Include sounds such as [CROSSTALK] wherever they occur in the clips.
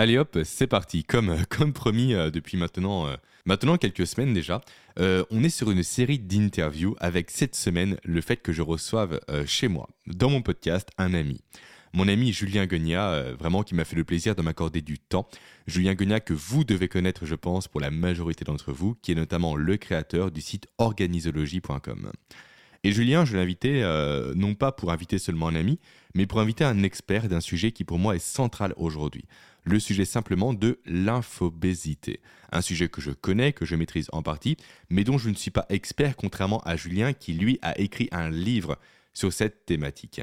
Allez hop, c'est parti. Comme, comme promis euh, depuis maintenant, euh, maintenant quelques semaines déjà, euh, on est sur une série d'interviews avec cette semaine le fait que je reçoive chez moi, dans mon podcast, un ami. Mon ami Julien Guenia, vraiment qui m'a fait le plaisir de m'accorder du temps. Julien Guenia que vous devez connaître, je pense, pour la majorité d'entre vous, qui est notamment le créateur du site organisologie.com. Et Julien, je l'ai invité non pas pour inviter seulement un ami, mais pour inviter un expert d'un sujet qui pour moi est central aujourd'hui le sujet simplement de l'infobésité. Un sujet que je connais, que je maîtrise en partie, mais dont je ne suis pas expert contrairement à Julien qui lui a écrit un livre sur cette thématique.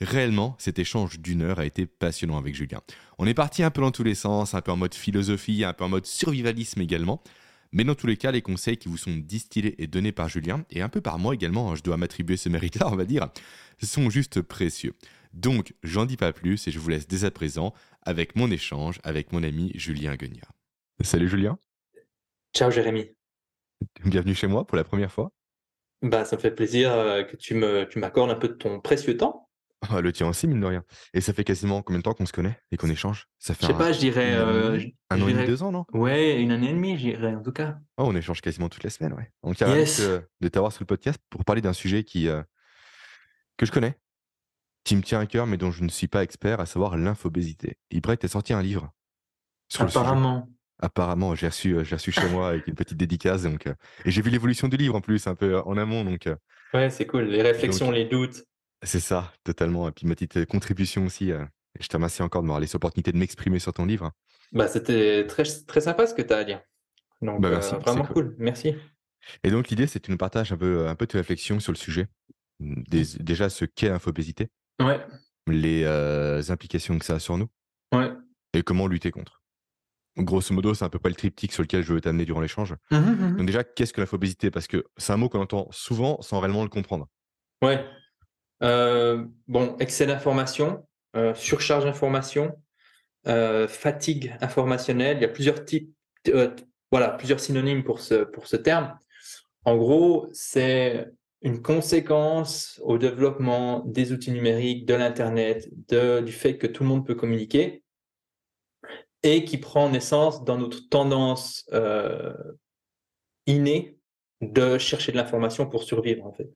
Réellement, cet échange d'une heure a été passionnant avec Julien. On est parti un peu dans tous les sens, un peu en mode philosophie, un peu en mode survivalisme également. Mais dans tous les cas, les conseils qui vous sont distillés et donnés par Julien, et un peu par moi également, hein, je dois m'attribuer ce mérite-là, on va dire, sont juste précieux. Donc, j'en dis pas plus et je vous laisse dès à présent avec mon échange avec mon ami Julien Guenia. Salut Julien. Ciao Jérémy. Bienvenue chez moi pour la première fois. Bah, ça me fait plaisir euh, que tu me tu m'accordes un peu de ton précieux temps. Oh, le tien aussi, mine de rien. Et ça fait quasiment combien de temps qu'on se connaît et qu'on échange? Ça fait Je sais pas, je dirais. Euh, un an et demi, deux ans, non? Ouais, une année et demie, je dirais, en tout cas. Oh, on échange quasiment toutes les semaines, ouais. Donc, il yes. de t'avoir sur le podcast pour parler d'un sujet qui, euh, que je connais, qui me tient à cœur, mais dont je ne suis pas expert, à savoir l'infobésité. Tu as sorti un livre. Sur Apparemment. Apparemment, j'ai reçu, euh, j'ai reçu chez moi avec une petite dédicace. Donc, euh, et j'ai vu l'évolution du livre en plus, un peu euh, en amont. Donc, ouais, c'est cool. Les réflexions, les doutes. C'est ça, totalement. Et puis ma petite contribution aussi. je te remercie encore de m'avoir laissé l'opportunité de m'exprimer sur ton livre. Bah, c'était très, très sympa ce que tu as à dire. Donc, bah, merci, vraiment cool. Merci. Et donc, l'idée, c'est que tu nous partages un peu, un peu tes réflexions sur le sujet. déjà, ce qu'est l'infobésité. Ouais. Les implications que ça a sur nous. Ouais. Et comment lutter contre. Grosso modo, c'est un peu pas le triptyque sur lequel je veux t'amener durant l'échange. Mmh mmh Donc déjà, qu'est-ce que l'infobésité Parce que c'est un mot qu'on entend souvent sans réellement le comprendre. Ouais. bon, excès d'information, surcharge d'information, fatigue informationnelle. Il y a plusieurs types, voilà, plusieurs synonymes pour ce, pour ce terme. En gros, c'est une conséquence au développement des outils numériques, de l'Internet, du fait que tout le monde peut communiquer et qui prend naissance dans notre tendance euh, innée de chercher de l'information pour survivre, en fait.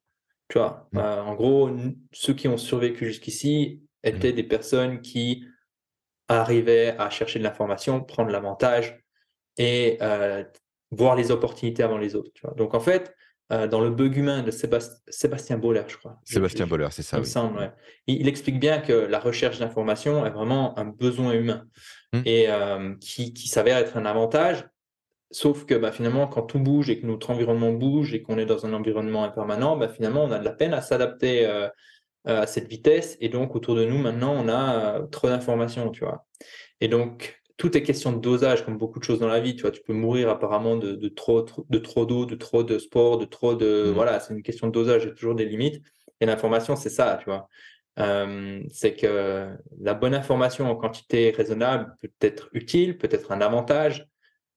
Tu vois, euh, en gros, ceux qui ont survécu jusqu'ici étaient mmh. des personnes qui arrivaient à chercher de l'information, prendre l'avantage et euh, voir les opportunités avant les autres. Tu vois. Donc, en fait, euh, dans le bug humain de Sébastien Boller, je crois. Sébastien Boller, c'est ça. il, explique bien que la recherche d'information est vraiment un besoin humain mmh. et euh, qui, s'avère être un avantage. Sauf que bah, finalement, quand tout bouge et que notre environnement bouge et qu'on est dans un environnement impermanent, bah, finalement, on a de la peine à s'adapter euh, à cette vitesse. Et donc, autour de nous, maintenant, on a trop d'informations, tu vois. Et donc, tout est question de dosage, comme beaucoup de choses dans la vie. Tu vois, tu peux mourir apparemment de, trop, de trop d'eau, de trop de sport, de trop de. Mmh. Voilà, c'est une question de dosage, il y a toujours des limites. Et l'information, c'est ça, tu vois. Euh, c'est que la bonne information en quantité raisonnable peut être utile, peut être un avantage,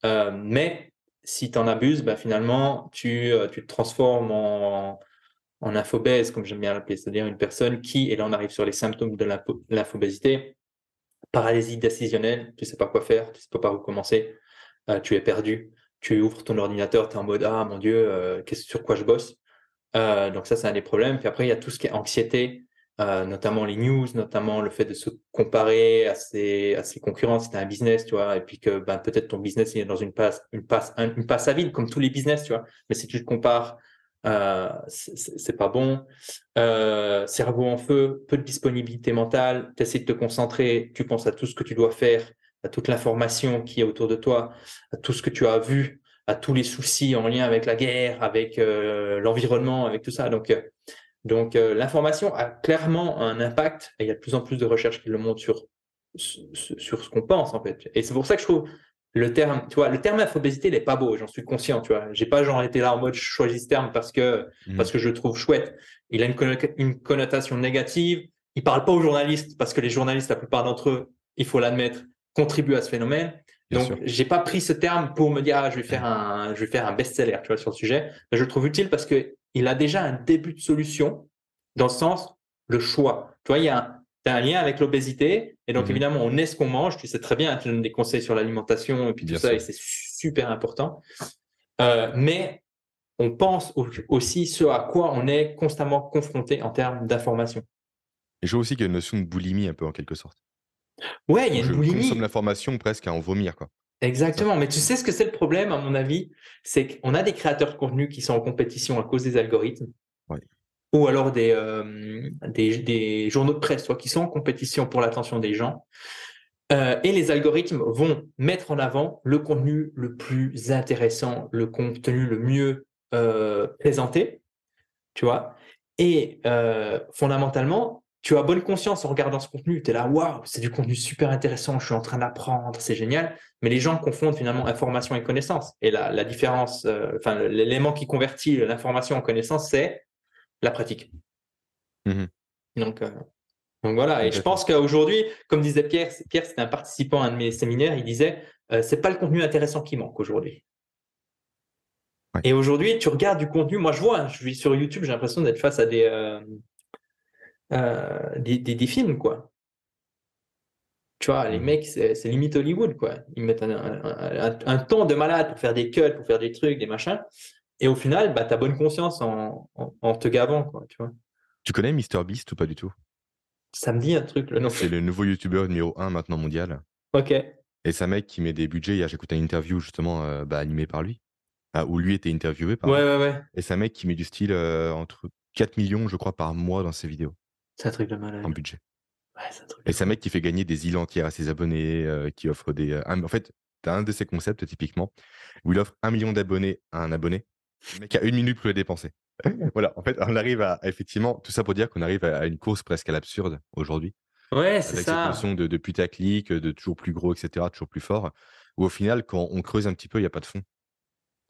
euh, mais si tu en abuses, bah, finalement, tu, euh, tu te transformes en, en infobèse, comme j'aime bien l'appeler, c'est-à-dire une personne qui, et là on arrive sur les symptômes de l'infobésité, paralysie décisionnelle, tu sais pas quoi faire, tu sais pas par où commencer, euh, tu es perdu, tu ouvres ton ordinateur, tu es en mode ah mon dieu, euh, sur quoi je bosse? Euh, donc ça c'est un des problèmes. Puis après il y a tout ce qui est anxiété, notamment les news, notamment le fait de se comparer à ses, à ses concurrents si tu as un business, tu vois, et puis que ben, peut-être ton business il est dans une passe, une passe, une passe à vide comme tous les business, tu vois. Mais si tu te compares euh, c'est pas bon. Euh, cerveau en feu, peu de disponibilité mentale, tu essaies de te concentrer, tu penses à tout ce que tu dois faire, à toute l'information qui est autour de toi, à tout ce que tu as vu, à tous les soucis en lien avec la guerre, avec euh, l'environnement, avec tout ça. Donc, donc l'information a clairement un impact et il y a de plus en plus de recherches qui le montrent sur, sur ce qu'on pense en fait. Et c'est pour ça que je trouve le terme, tu vois, le terme infobésité, il n'est pas beau, j'en suis conscient, tu vois. J'ai pas genre été là en mode je choisis ce terme parce que, mmh. parce que je le trouve chouette. Il a une, connotation négative. Il parle pas aux journalistes parce que les journalistes, la plupart d'entre eux, il faut l'admettre, contribuent à ce phénomène. Donc, j'ai pas pris ce terme pour me dire, ah, je vais faire un, je vais faire un best-seller, tu vois, sur le sujet. Mais je le trouve utile parce que il a déjà un début de solution dans le sens, le choix. Tu vois, il y a tu as un lien avec l'obésité. Et donc, mmh évidemment, on est ce qu'on mange. Tu sais très bien, tu donnes des conseils sur l'alimentation et puis tout ça, et c'est super important. Euh, mais on pense aussi ce à quoi on est constamment confronté en termes d'information. Et je vois aussi qu'il y a une notion de boulimie un peu en quelque sorte. Ouais, il y a une boulimie. consomme l'information presque à en vomir. Quoi. Exactement. Mais tu sais ce que c'est le problème, à mon avis? C'est qu'on a des créateurs de contenu qui sont en compétition à cause des algorithmes. Ou alors euh, des, des, journaux de presse soit qui sont en compétition pour l'attention des gens. Euh, et les algorithmes vont mettre en avant le contenu le plus intéressant, le contenu le mieux euh, présenté, tu vois. Et fondamentalement, tu as bonne conscience en regardant ce contenu. Tu es là, waouh, c'est du contenu super intéressant, je suis en train d'apprendre, c'est génial. Mais les gens confondent finalement information et connaissance. Et la, la différence, enfin, l'élément qui convertit l'information en connaissance, c'est la pratique. Mmh donc, euh, donc voilà. Et je pense qu'aujourd'hui, comme disait Pierre, Pierre, c'était un participant à un de mes séminaires, il disait, euh, c'est pas le contenu intéressant qui manque aujourd'hui. Et aujourd'hui, tu regardes du contenu. Moi, je vois, hein, je suis sur YouTube, j'ai l'impression d'être face à des, euh, des, des, films, quoi. Tu vois, les mmh. mecs, c'est limite Hollywood, quoi. Ils mettent un, temps de malade pour faire des cuts, pour faire des trucs, des machins. Et au final, bah, tu as bonne conscience en, en, te gavant, quoi, tu vois. Tu connais MrBeast ou pas du tout? Ça me dit un truc, le nom. C'est le nouveau YouTuber numéro 1 maintenant mondial. Ok. Et c'est un mec qui met des budgets. Hier, j'écoutais une interview justement euh, bah, animée par lui, ah, où lui était interviewé par Ouais, ouais, ouais. Et c'est un mec qui met du style euh, entre 4 millions, je crois, par mois dans ses vidéos. C'est un truc de malade. En budget. Ouais, c'est un truc Et c'est un mec qui fait gagner des îles entières à ses abonnés, euh, qui offre des. En fait, tu as un de ses concepts typiquement où il offre un million d'abonnés à un abonné. Le mec a une minute pour les dépenser. [LAUGHS] voilà, en fait, on arrive à effectivement, tout ça pour dire qu'on arrive à une course presque à l'absurde aujourd'hui. Ouais, c'est ça. Avec cette notion de, de putaclic, de toujours plus gros, etc., toujours plus fort, où au final, quand on creuse un petit peu, il n'y a pas de fond.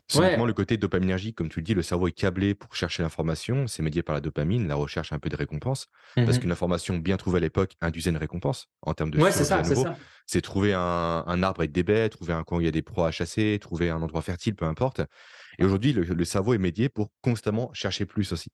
C'est uniquement le côté dopaminergique, comme tu le dis, le cerveau est câblé pour chercher l'information, c'est médié par la dopamine, la recherche un peu de récompense, parce mmh qu'une information bien trouvée à l'époque induisait une récompense en termes de ouais, c'est ça, c'est trouver un, arbre avec des baies, trouver un coin où il y a des proies à chasser, trouver un endroit fertile, peu importe. Et aujourd'hui, le cerveau est médié pour constamment chercher plus aussi.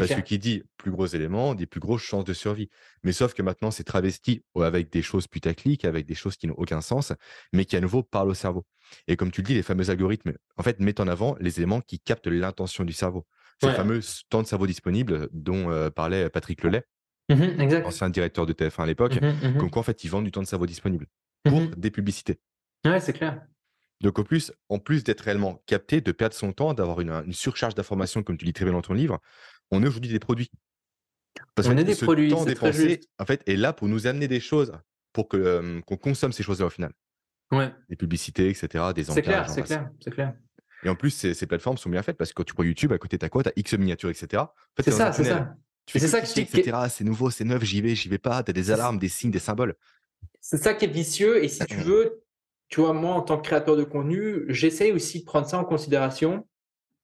Parce que qui dit plus gros éléments, dit plus grosses chances de survie. Mais sauf que maintenant, c'est travesti avec des choses putaclic, avec des choses qui n'ont aucun sens, mais qui à nouveau parlent au cerveau. Et comme tu le dis, les fameux algorithmes, en fait, mettent en avant les éléments qui captent l'intention du cerveau. C'est le fameux temps de cerveau disponible dont euh, parlait Patrick Lelay, mmh ancien directeur de TF1 à l'époque, mmh mmh comme quoi, en fait, ils vendent du temps de cerveau disponible pour des publicités. Ouais, c'est clair. Donc, en plus, en plus d'être réellement capté, de perdre son temps, d'avoir une, une surcharge d'informations, comme tu dis très bien dans ton livre, on est aujourd'hui des produits. Parce on est des produits, temps dépensé, en fait, est là pour nous amener des choses, pour que qu'on consomme ces choses-là au final. Ouais. Des publicités, etc., des C'est clair, c'est clair, c'est clair. Et en plus, ces, ces, plateformes sont bien faites parce que quand tu prends YouTube, à côté, tu as quoi? Tu as X miniatures, etc. En fait, c'est ça, c'est ça. Tu fais ça que etc. C'est nouveau, c'est neuf, j'y vais, j'y vais pas. Tu as des alarmes, des signes, des symboles. C'est ça qui est vicieux. Et si tu [CLEARS THROAT] veux, tu vois, moi, en tant que créateur de contenu, j'essaye aussi de prendre ça en considération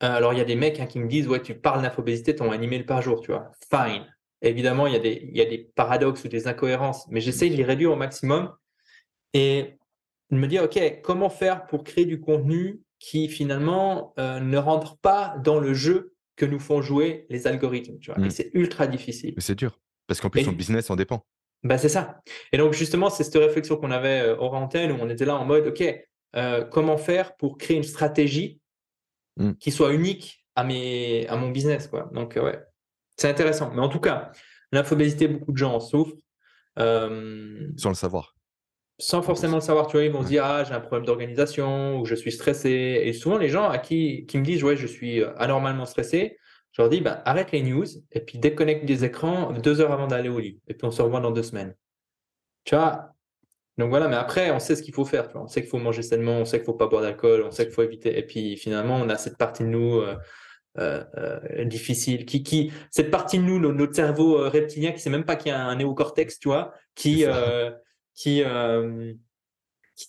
euh, alors, il y a des mecs hein, qui me disent Ouais, tu parles d'infobésité, ton un email par jour, tu vois. Fine. Évidemment, il y, a des, il y a des paradoxes ou des incohérences, mais j'essaye de les réduire au maximum et de me dire Ok, comment faire pour créer du contenu qui finalement euh, ne rentre pas dans le jeu que nous font jouer les algorithmes, tu vois. Et mmh. c'est ultra difficile. Mais c'est dur, parce qu'en plus, son business en dépend. Bah, c'est ça. Et donc, justement, c'est cette réflexion qu'on avait euh, hors antenne où on était là en mode Ok, comment faire pour créer une stratégie Mm. qui soit unique à, mes, à mon business. Quoi. Donc, euh, ouais, c'est intéressant. Mais en tout cas, l'infobésité, beaucoup de gens en souffrent. Euh, sans le savoir. Sans forcément le savoir, tu vois, ils vont se dire, ah, j'ai un problème d'organisation ou je suis stressé. Et souvent, les gens à qui, qui me disent, ouais, je suis euh, anormalement stressé, je leur dis, bah, arrête les news et puis déconnecte des écrans deux heures avant d'aller au lit. Et puis on se revoit dans deux semaines. Tu vois, donc voilà, mais après, on sait ce qu'il faut faire. On sait qu'il faut manger sainement, on sait qu'il ne faut pas boire d'alcool, on sait qu'il faut éviter. Et puis finalement, on a cette partie de nous euh, euh, euh, difficile, qui, qui, cette partie de nous, notre cerveau reptilien, qui ne sait même pas qu'il y a un néocortex, tu vois, qui, qui,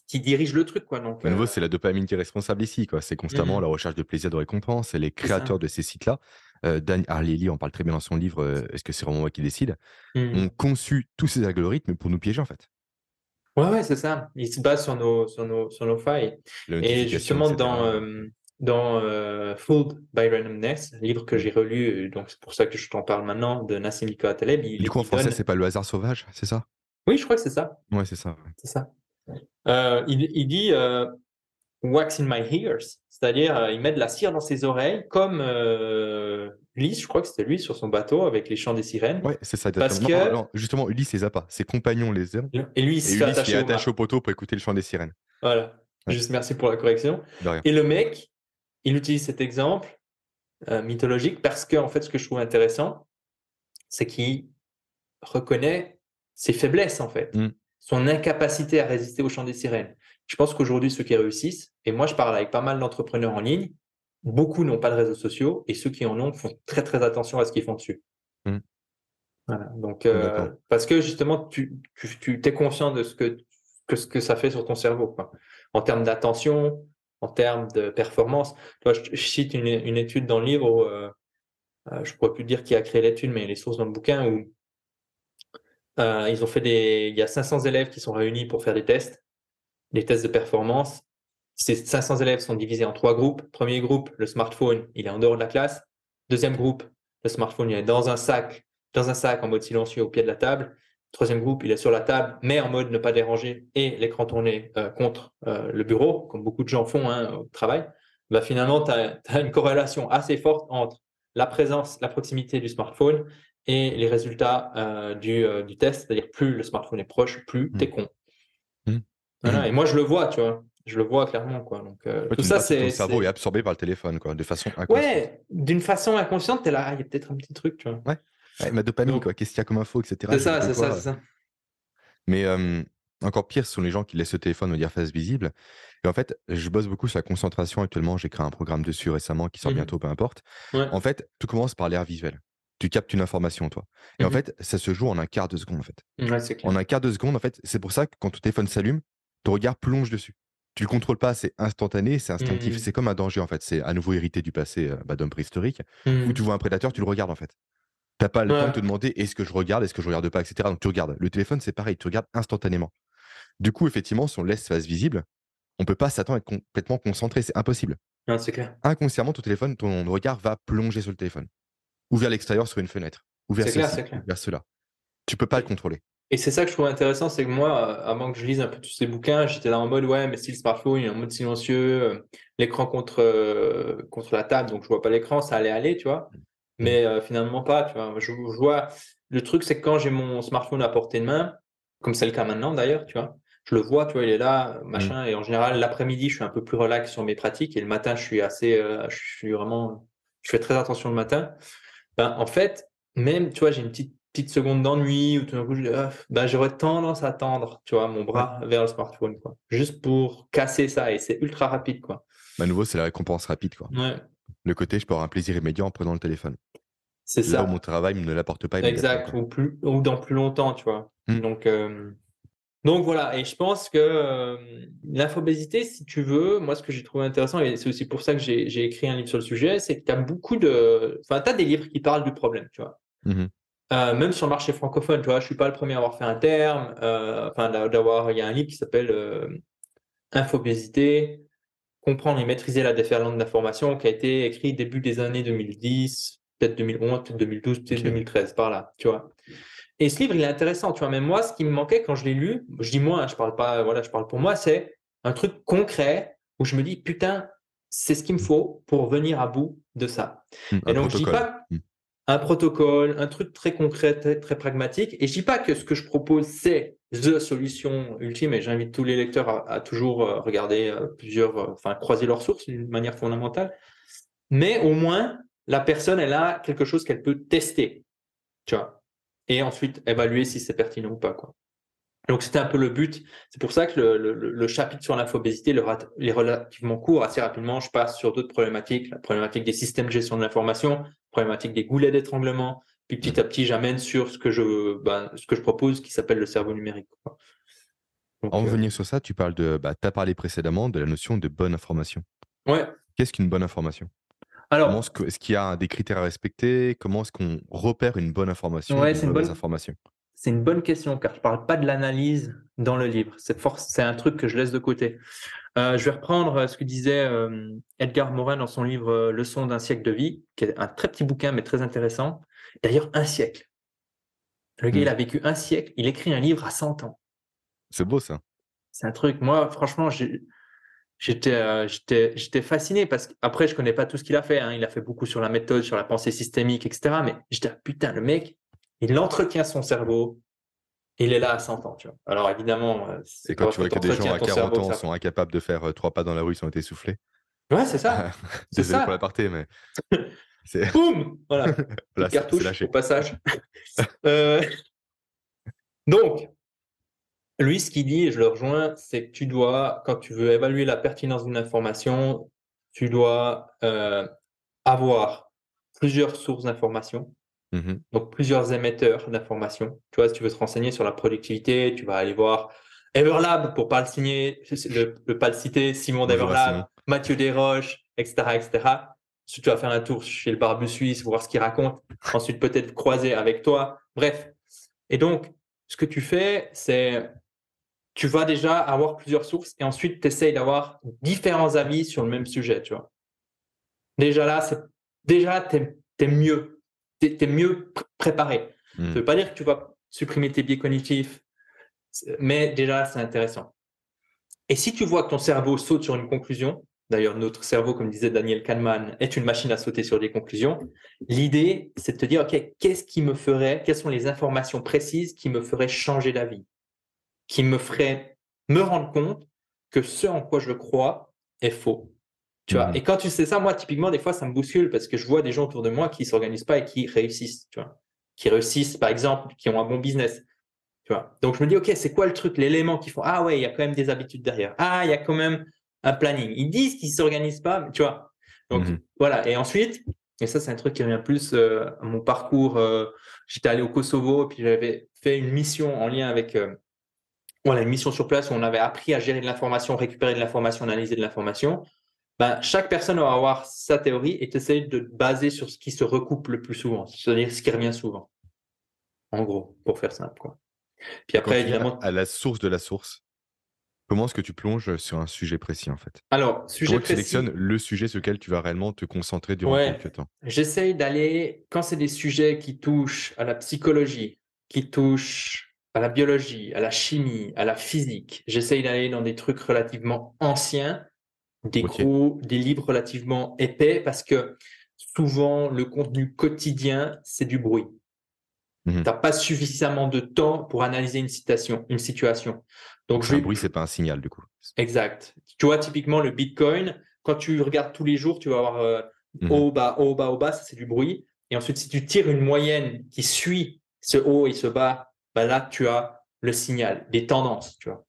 qui, dirige le truc. Quoi. Donc, à nouveau, c'est la dopamine qui est responsable ici. C'est constamment mmh. la recherche de plaisir, de récompense. Et les créateurs de ces sites-là, Dan Harley en parle très bien dans son livre Est-ce que c'est vraiment moi qui décide? Mmh. ont conçu tous ces algorithmes pour nous piéger en fait. Ouais, ouais, c'est ça. Il se base sur nos, sur nos, sur nos failles. Et justement, dans, dans Fooled by Randomness, livre que j'ai relu, donc c'est pour ça que je t'en parle maintenant, de Nassim Nicolas Taleb. du coup, en français, c'est pas le hasard sauvage, c'est ça? Oui, je crois que c'est ça. Ouais, c'est ça. C'est ça. il, il, dit wax in my ears, c'est-à-dire euh, il met de la cire dans ses oreilles, comme euh, Ulysse, je crois que c'était lui sur son bateau avec les chants des sirènes. Ouais, c'est ça. Parce que... justement, Ulysse les a pas, ses compagnons les ont. Et lui, il s'est attaché, attaché au poteau pour écouter le chant des sirènes. Voilà. Juste merci pour la correction. Et le mec, il utilise cet exemple euh, mythologique parce que en fait, ce que je trouve intéressant, c'est qu'il reconnaît ses faiblesses en fait, mm. son incapacité à résister au chant des sirènes. Je pense qu'aujourd'hui, ceux qui réussissent, et moi je parle avec pas mal d'entrepreneurs en ligne, beaucoup n'ont pas de réseaux sociaux et ceux qui en ont font très très attention à ce qu'ils font dessus. Mmh. Voilà, donc, euh, parce que justement, tu, tu, es conscient de ce que, que, ce que ça fait sur ton cerveau, quoi. en termes d'attention, en termes de performance. Toi, je, cite une, une, étude dans le livre, où, euh, euh, je ne pourrais plus dire qui a créé l'étude, mais les sources dans le bouquin, où ils ont fait des. Il y a 500 élèves qui sont réunis pour faire des tests les tests de performance. Ces 500 élèves sont divisés en trois groupes. Premier groupe, le smartphone, il est en dehors de la classe. Deuxième groupe, le smartphone, il est dans un sac, dans un sac en mode silencieux au pied de la table. Troisième groupe, il est sur la table, mais en mode ne pas déranger et l'écran tourné euh, contre euh, le bureau, comme beaucoup de gens font hein, au travail. Bah, finalement, tu as, une corrélation assez forte entre la présence, la proximité du smartphone et les résultats euh, du, du, test. C'est-à-dire, plus le smartphone est proche, plus mmh. tu es con. Voilà, mmh. et moi, je le vois, tu vois. Je le vois clairement, quoi. Donc, euh, tout ça, c'est. Ton cerveau est... absorbé par le téléphone, quoi, de façon inconsciente. Ouais, d'une façon inconsciente, t'es là, il y a peut-être un petit truc, tu vois. Ouais, ma dopamine, quoi. Qu'est-ce qu'il y a comme info, etc. C'est ça, c'est ça, c'est ça. Mais encore pire, ce sont les gens qui laissent le téléphone, on dire, face visible. Et en fait, je bosse beaucoup sur la concentration actuellement. J'ai créé un programme dessus récemment qui sort mmh bientôt, peu importe. En fait, tout commence par l'air visuel. Tu captes une information, toi. Et en mmh fait, ça se joue en un quart de seconde, en fait. Ouais, en un quart de seconde, en fait, c'est pour ça que quand ton téléphone s'allume, ton regard plonge dessus. Tu le contrôles pas, c'est instantané, c'est instinctif. Mmh. C'est comme un danger en fait. C'est à nouveau hérité du passé euh, bah, d'homme préhistorique où mmh. tu vois un prédateur, tu le regardes en fait. T'as pas le temps de te demander est-ce que je regarde, est-ce que je regarde pas, etc. Donc tu regardes. Le téléphone, c'est pareil, tu regardes instantanément. Du coup, effectivement, si on laisse face visible, on peut pas s'attendre à être complètement concentré, c'est impossible. c'est clair. Inconsciemment, ton téléphone, ton regard va plonger sur le téléphone, ou vers l'extérieur sur une fenêtre, ou vers, vers cela. Tu peux pas le contrôler. Et c'est ça que je trouve intéressant, c'est que moi, avant que je lise un peu tous ces bouquins, j'étais là en mode, ouais, mais si le smartphone il est en mode silencieux, euh, l'écran contre, euh, contre la table, donc je vois pas l'écran, ça allait aller, tu vois. Mmh. Mais euh, finalement pas, tu vois. Je, vois, le truc, c'est que quand j'ai mon smartphone à portée de main, comme c'est le cas maintenant d'ailleurs, tu vois, je le vois, tu vois, il est là, machin, mmh. et en général, l'après-midi, je suis un peu plus relax sur mes pratiques, et le matin, je suis assez, je suis vraiment, je fais très attention le matin. Ben, en fait, même, tu vois, j'ai une petite petite seconde d'ennui ou tout d'un coup, ah, bah, j'aurais tendance à tendre, tu vois, mon bras vers le smartphone, quoi. Juste pour casser ça et c'est ultra rapide, quoi. À nouveau, c'est la récompense rapide, quoi. Le côté, je peux avoir un plaisir immédiat en prenant le téléphone. C'est ça. mon travail ne l'apporte pas Exact, ou, plus, ou dans plus longtemps, tu vois. Mmh. Donc, euh, donc voilà, et je pense que euh, l'infobésité, si tu veux, moi ce que j'ai trouvé intéressant, et c'est aussi pour ça que j'ai écrit un livre sur le sujet, c'est que tu as beaucoup de. Enfin, tu as des livres qui parlent du problème, tu vois. Mmh euh, même sur le marché francophone, tu vois, je suis pas le premier à avoir fait un terme. Euh, enfin, d'avoir, il y a un livre qui s'appelle euh, Infobésité, comprendre et maîtriser la déferlante d'information, qui a été écrit début des années 2010, peut-être 2011, peut-être 2012, peut-être 2013, par là, tu vois. Et ce livre, il est intéressant, tu vois. Même moi, ce qui me manquait quand je l'ai lu, je dis moi, je parle pas, voilà, je parle pour moi, c'est un truc concret où je me dis, putain, c'est ce qu'il me faut pour venir à bout de ça. Mmh, et donc, je dis pas, mmh un protocole, un truc très concret, très, pragmatique. Et je dis pas que ce que je propose, c'est the solution ultime, et j'invite tous les lecteurs à, toujours euh, regarder euh, plusieurs, euh, enfin, croiser leurs sources d'une manière fondamentale. Mais au moins, la personne, elle a quelque chose qu'elle peut tester, tu vois, et ensuite évaluer si c'est pertinent ou pas, quoi. Donc c'était un peu le but. C'est pour ça que le, chapitre sur l'infobésité est relativement court. Assez rapidement, je passe sur d'autres problématiques, la problématique des systèmes de gestion de l'information, problématique des goulets d'étranglement. Puis petit à petit, j'amène sur ce que je, ben, ce que je propose qui s'appelle le cerveau numérique. en euh, revenir sur ça, tu parles de, bah, as parlé précédemment de la notion de bonne information. Ouais. Qu'est-ce qu'une bonne information? Alors, est-ce qu'il y a des critères à respecter? Comment est-ce qu'on repère une bonne information Ouais, c'est une bonne information? C'est une bonne question car je ne parle pas de l'analyse dans le livre. C'est un truc que je laisse de côté. Euh, je vais reprendre ce que disait euh, Edgar Morin dans son livre euh, Leçon d'un siècle de vie, qui est un très petit bouquin mais très intéressant. D'ailleurs, un siècle. Le gars, il a hmm. vécu un siècle, il écrit un livre à 100 ans. C'est beau ça. C'est un truc, moi, franchement, j'étais j'étais fasciné parce qu'après, je ne connais pas tout ce qu'il a fait. Hein. Il a fait beaucoup sur la méthode, sur la pensée systémique, etc. Mais j'étais, ah, putain, le mec, il entretient son cerveau, il est là à 100 ans. Tu vois. Alors évidemment, euh, c'est quand tu vois que des gens à 40 ans sont incapables de faire euh, trois pas dans la rue, ils ont été soufflés. Ouais, c'est ça. [LAUGHS] c'est ça. pour l'aparté, mais. [LAUGHS] [LAUGHS] Boum Voilà. voilà cartouche au passage. Euh, donc, lui, ce qu'il dit, et je le rejoins, c'est que tu dois, quand tu veux évaluer la pertinence d'une information, tu dois avoir plusieurs sources d'informations Mmh Donc, plusieurs émetteurs d'informations. Tu vois, si tu veux te renseigner sur la productivité, tu vas aller voir Everlab pour pas le signer, le, pas le citer, Simon d'Everlab, Mathieu Desroches, etc., etc. Si tu vas faire un tour chez le barbu suisse, voir ce qu'il raconte. Ensuite, peut-être croiser avec toi. Bref. Et donc, ce que tu fais, c'est tu vas déjà avoir plusieurs sources et ensuite tu essayes d'avoir différents avis sur le même sujet, tu vois. Déjà là, c'est déjà tu es, mieux tu es, mieux préparé. Ça ne hmm. veut pas dire que tu vas supprimer tes biais cognitifs, mais déjà, c'est intéressant. Et si tu vois que ton cerveau saute sur une conclusion, d'ailleurs, notre cerveau, comme disait Daniel Kahneman, est une machine à sauter sur des conclusions, l'idée, c'est de te dire, OK, qu'est-ce qui me ferait, quelles sont les informations précises qui me feraient changer d'avis, qui me feraient me rendre compte que ce en quoi je crois est faux. Mmh. Et quand tu sais ça, moi, typiquement, des fois, ça me bouscule parce que je vois des gens autour de moi qui ne s'organisent pas et qui réussissent, tu vois. Qui réussissent, par exemple, qui ont un bon business. Tu vois. Donc, je me dis, OK, c'est quoi le truc, l'élément qui font? Ah ouais, il y a quand même des habitudes derrière. Ah, il y a quand même un planning. Ils disent qu'ils ne s'organisent pas, tu vois. Donc, mmh. voilà. Et ensuite, et ça, c'est un truc qui revient plus euh, à mon parcours. Euh, j'étais allé au Kosovo et puis j'avais fait une mission en lien avec. Euh, voilà, une mission sur place où on avait appris à gérer de l'information, récupérer de l'information, analyser de l'information. Ben, chaque personne va avoir sa théorie et essayer de baser sur ce qui se recoupe le plus souvent, c'est-à-dire ce qui revient souvent. En gros, pour faire simple. Quoi. Puis après, évidemment. À la source de la source, comment est-ce que tu plonges sur un sujet précis en fait? Alors, sujet précis. Tu sélectionnes le sujet sur lequel tu vas réellement te concentrer durant quelques temps? J'essaye d'aller, quand c'est des sujets qui touchent à la psychologie, qui touchent à la biologie, à la chimie, à la physique, j'essaye d'aller dans des trucs relativement anciens des gros, des livres relativement épais parce que souvent le contenu quotidien, c'est du bruit. Mmh tu n'as pas suffisamment de temps pour analyser une citation, une situation. Donc, je un bruit, c'est pas un signal du coup. Exact. Tu vois, typiquement le Bitcoin, quand tu regardes tous les jours, tu vas avoir euh, mmh haut, bas, haut, bas, haut, bas, ça c'est du bruit. Et ensuite, si tu tires une moyenne qui suit ce haut et ce bas, bah là, tu as le signal, des tendances, tu vois.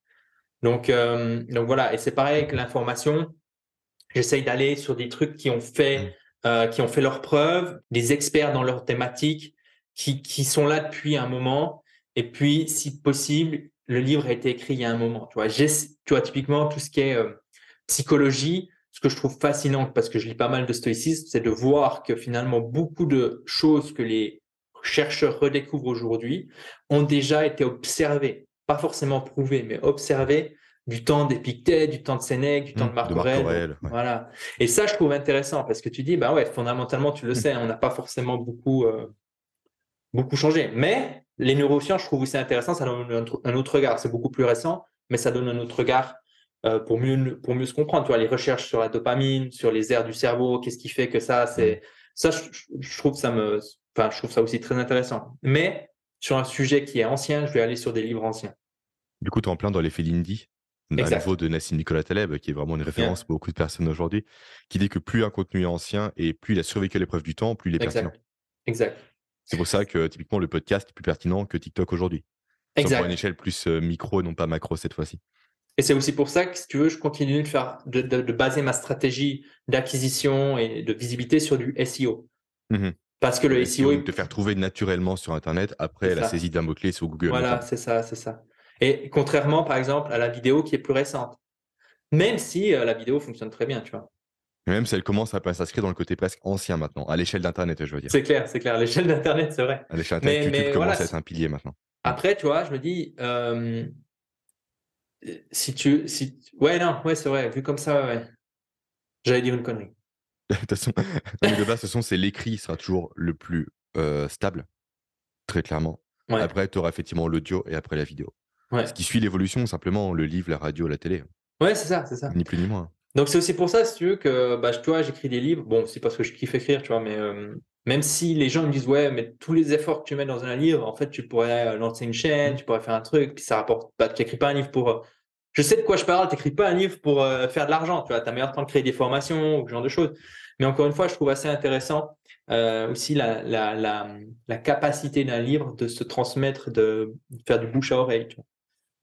Donc, euh, donc voilà, et c'est pareil avec l'information. J'essaye d'aller sur des trucs qui ont fait, mmh. euh, qui ont fait leurs preuves, des experts dans leur thématique, qui, qui sont là depuis un moment. Et puis, si possible, le livre a été écrit il y a un moment. Tu vois, tu vois typiquement tout ce qui est euh, psychologie, ce que je trouve fascinant parce que je lis pas mal de stoïcisme, c'est de voir que finalement beaucoup de choses que les chercheurs redécouvrent aujourd'hui ont déjà été observées, pas forcément prouvées, mais observées du temps d'Épictète, du temps de Sénèque, du temps de mmh, Marc Aurèle. Voilà. Et ça, je trouve intéressant parce que tu dis, bah ouais, fondamentalement, tu le mmh. sais, on n'a pas forcément beaucoup, euh, beaucoup changé. Mais les neurosciences, je trouve c'est intéressant, ça donne un, autre regard. C'est beaucoup plus récent, mais ça donne un autre regard euh, pour, mieux, pour mieux se comprendre. Tu vois, les recherches sur la dopamine, sur les aires du cerveau, qu'est-ce qui fait que ça, c'est. Mmh. Ça, je, trouve ça me. Enfin, je trouve ça aussi très intéressant. Mais sur un sujet qui est ancien, je vais aller sur des livres anciens. Du coup, tu es en plein dans l'effet Lindy à niveau de Nassim Nicolas Taleb, qui est vraiment une référence pour beaucoup de personnes aujourd'hui, qui dit que plus un contenu est ancien et plus il a survécu à l'épreuve du temps, plus il est pertinent. Exact. C'est pour ça que typiquement le podcast est plus pertinent que TikTok aujourd'hui. Exact. Sur une échelle plus euh, micro, non pas macro cette fois-ci. Et c'est aussi pour ça que, si tu veux, je continue de, faire, de, baser ma stratégie d'acquisition et de visibilité sur du SEO. Mmh Parce que le, SEO. Est... Te faire trouver naturellement sur Internet après la saisie d'un mot-clé sur Google. Voilà, c'est ça, c'est ça. Et contrairement, par exemple, à la vidéo qui est plus récente. Même si euh, la vidéo fonctionne très bien, tu vois. Même si elle commence à s'inscrire dans le côté presque ancien maintenant, à l'échelle d'Internet, je veux dire. C'est clair, c'est clair. À l'échelle d'Internet, c'est vrai. À l'échelle d'Internet, YouTube commence à être un pilier maintenant. Après, tu vois, je me dis, si tu. Si... Ouais, non, ouais, c'est vrai, vu comme ça, ouais. J'allais dire une connerie. [LAUGHS] de toute façon, de base, façon, c'est l'écrit sera toujours le plus stable, très clairement. Après, tu auras effectivement l'audio et après la vidéo. Ce qui suit l'évolution, simplement, le livre, la radio, la télé. Ouais, c'est ça, c'est ça. Ni plus ni moins. Donc c'est aussi pour ça, si tu veux, que bah, tu vois, j'écris des livres. Bon, c'est parce que je kiffe écrire, tu vois, mais même si les gens me disent, ouais, mais tous les efforts que tu mets dans un livre, en fait, tu pourrais lancer une chaîne, tu pourrais faire un truc, puis ça rapporte. Bah, tu n'écris pas un livre pour. Je sais de quoi je parle, tu n'écris pas un livre pour faire de l'argent, tu vois, tu as meilleur temps de créer des formations ou ce genre de choses. Mais encore une fois, je trouve assez intéressant aussi la, la, la, la capacité d'un livre de se transmettre, de faire du bouche à oreille. Tu vois.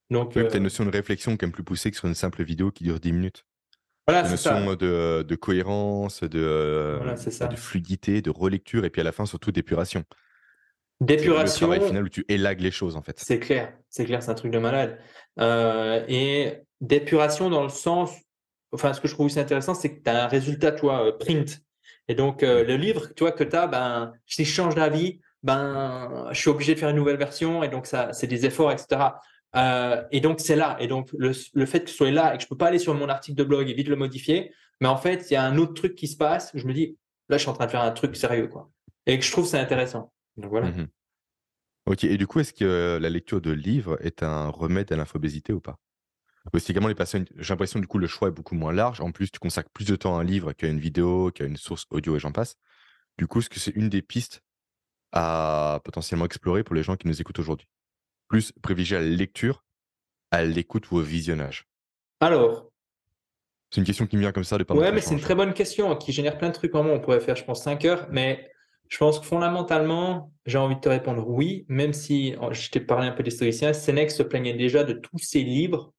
Donc, tu as une notion de réflexion quand même plus poussée que sur une simple vidéo qui dure 10 minutes. Voilà, une notion De, de, cohérence, de, voilà, de, fluidité, de relecture et puis à la fin surtout d'épuration. D'épuration. C'est le travail final où tu élagues les choses en fait. C'est clair, c'est clair, c'est un truc de malade. Euh, et d'épuration dans le sens, enfin ce que je trouve aussi intéressant, c'est que tu as un résultat, toi, euh, print. Et donc euh, le livre, tu vois, que tu as, ben, si je change d'avis, ben, je suis obligé de faire une nouvelle version et donc ça, c'est des efforts, etc. Euh, et donc, c'est là. Et donc, le, fait que ce soit là et que je ne peux pas aller sur mon article de blog et vite le modifier, mais en fait, il y a un autre truc qui se passe. Je me dis, là, je suis en train de faire un truc sérieux. Quoi. Et que je trouve c'est intéressant. Donc, voilà. Mmh ok. Et du coup, est-ce que la lecture de livres est un remède à l'infobésité ou pas? Parce qu'également, les personnes, j'ai l'impression, du coup, le choix est beaucoup moins large. En plus, tu consacres plus de temps à un livre qu'à une vidéo, qu'à une source audio et j'en passe. Du coup, est-ce que c'est une des pistes à potentiellement explorer pour les gens qui nous écoutent aujourd'hui? Plus privilégier la lecture à l'écoute ou au visionnage? Alors? C'est une question qui me vient comme ça de pas Ouais, mais c'est une très bonne question qui génère plein de trucs en moi. On pourrait faire, je pense, 5 heures, mais je pense que fondamentalement, j'ai envie de te répondre oui, même si je t'ai parlé un peu des stoïciens. Sénèque se plaignait déjà de tous ces livres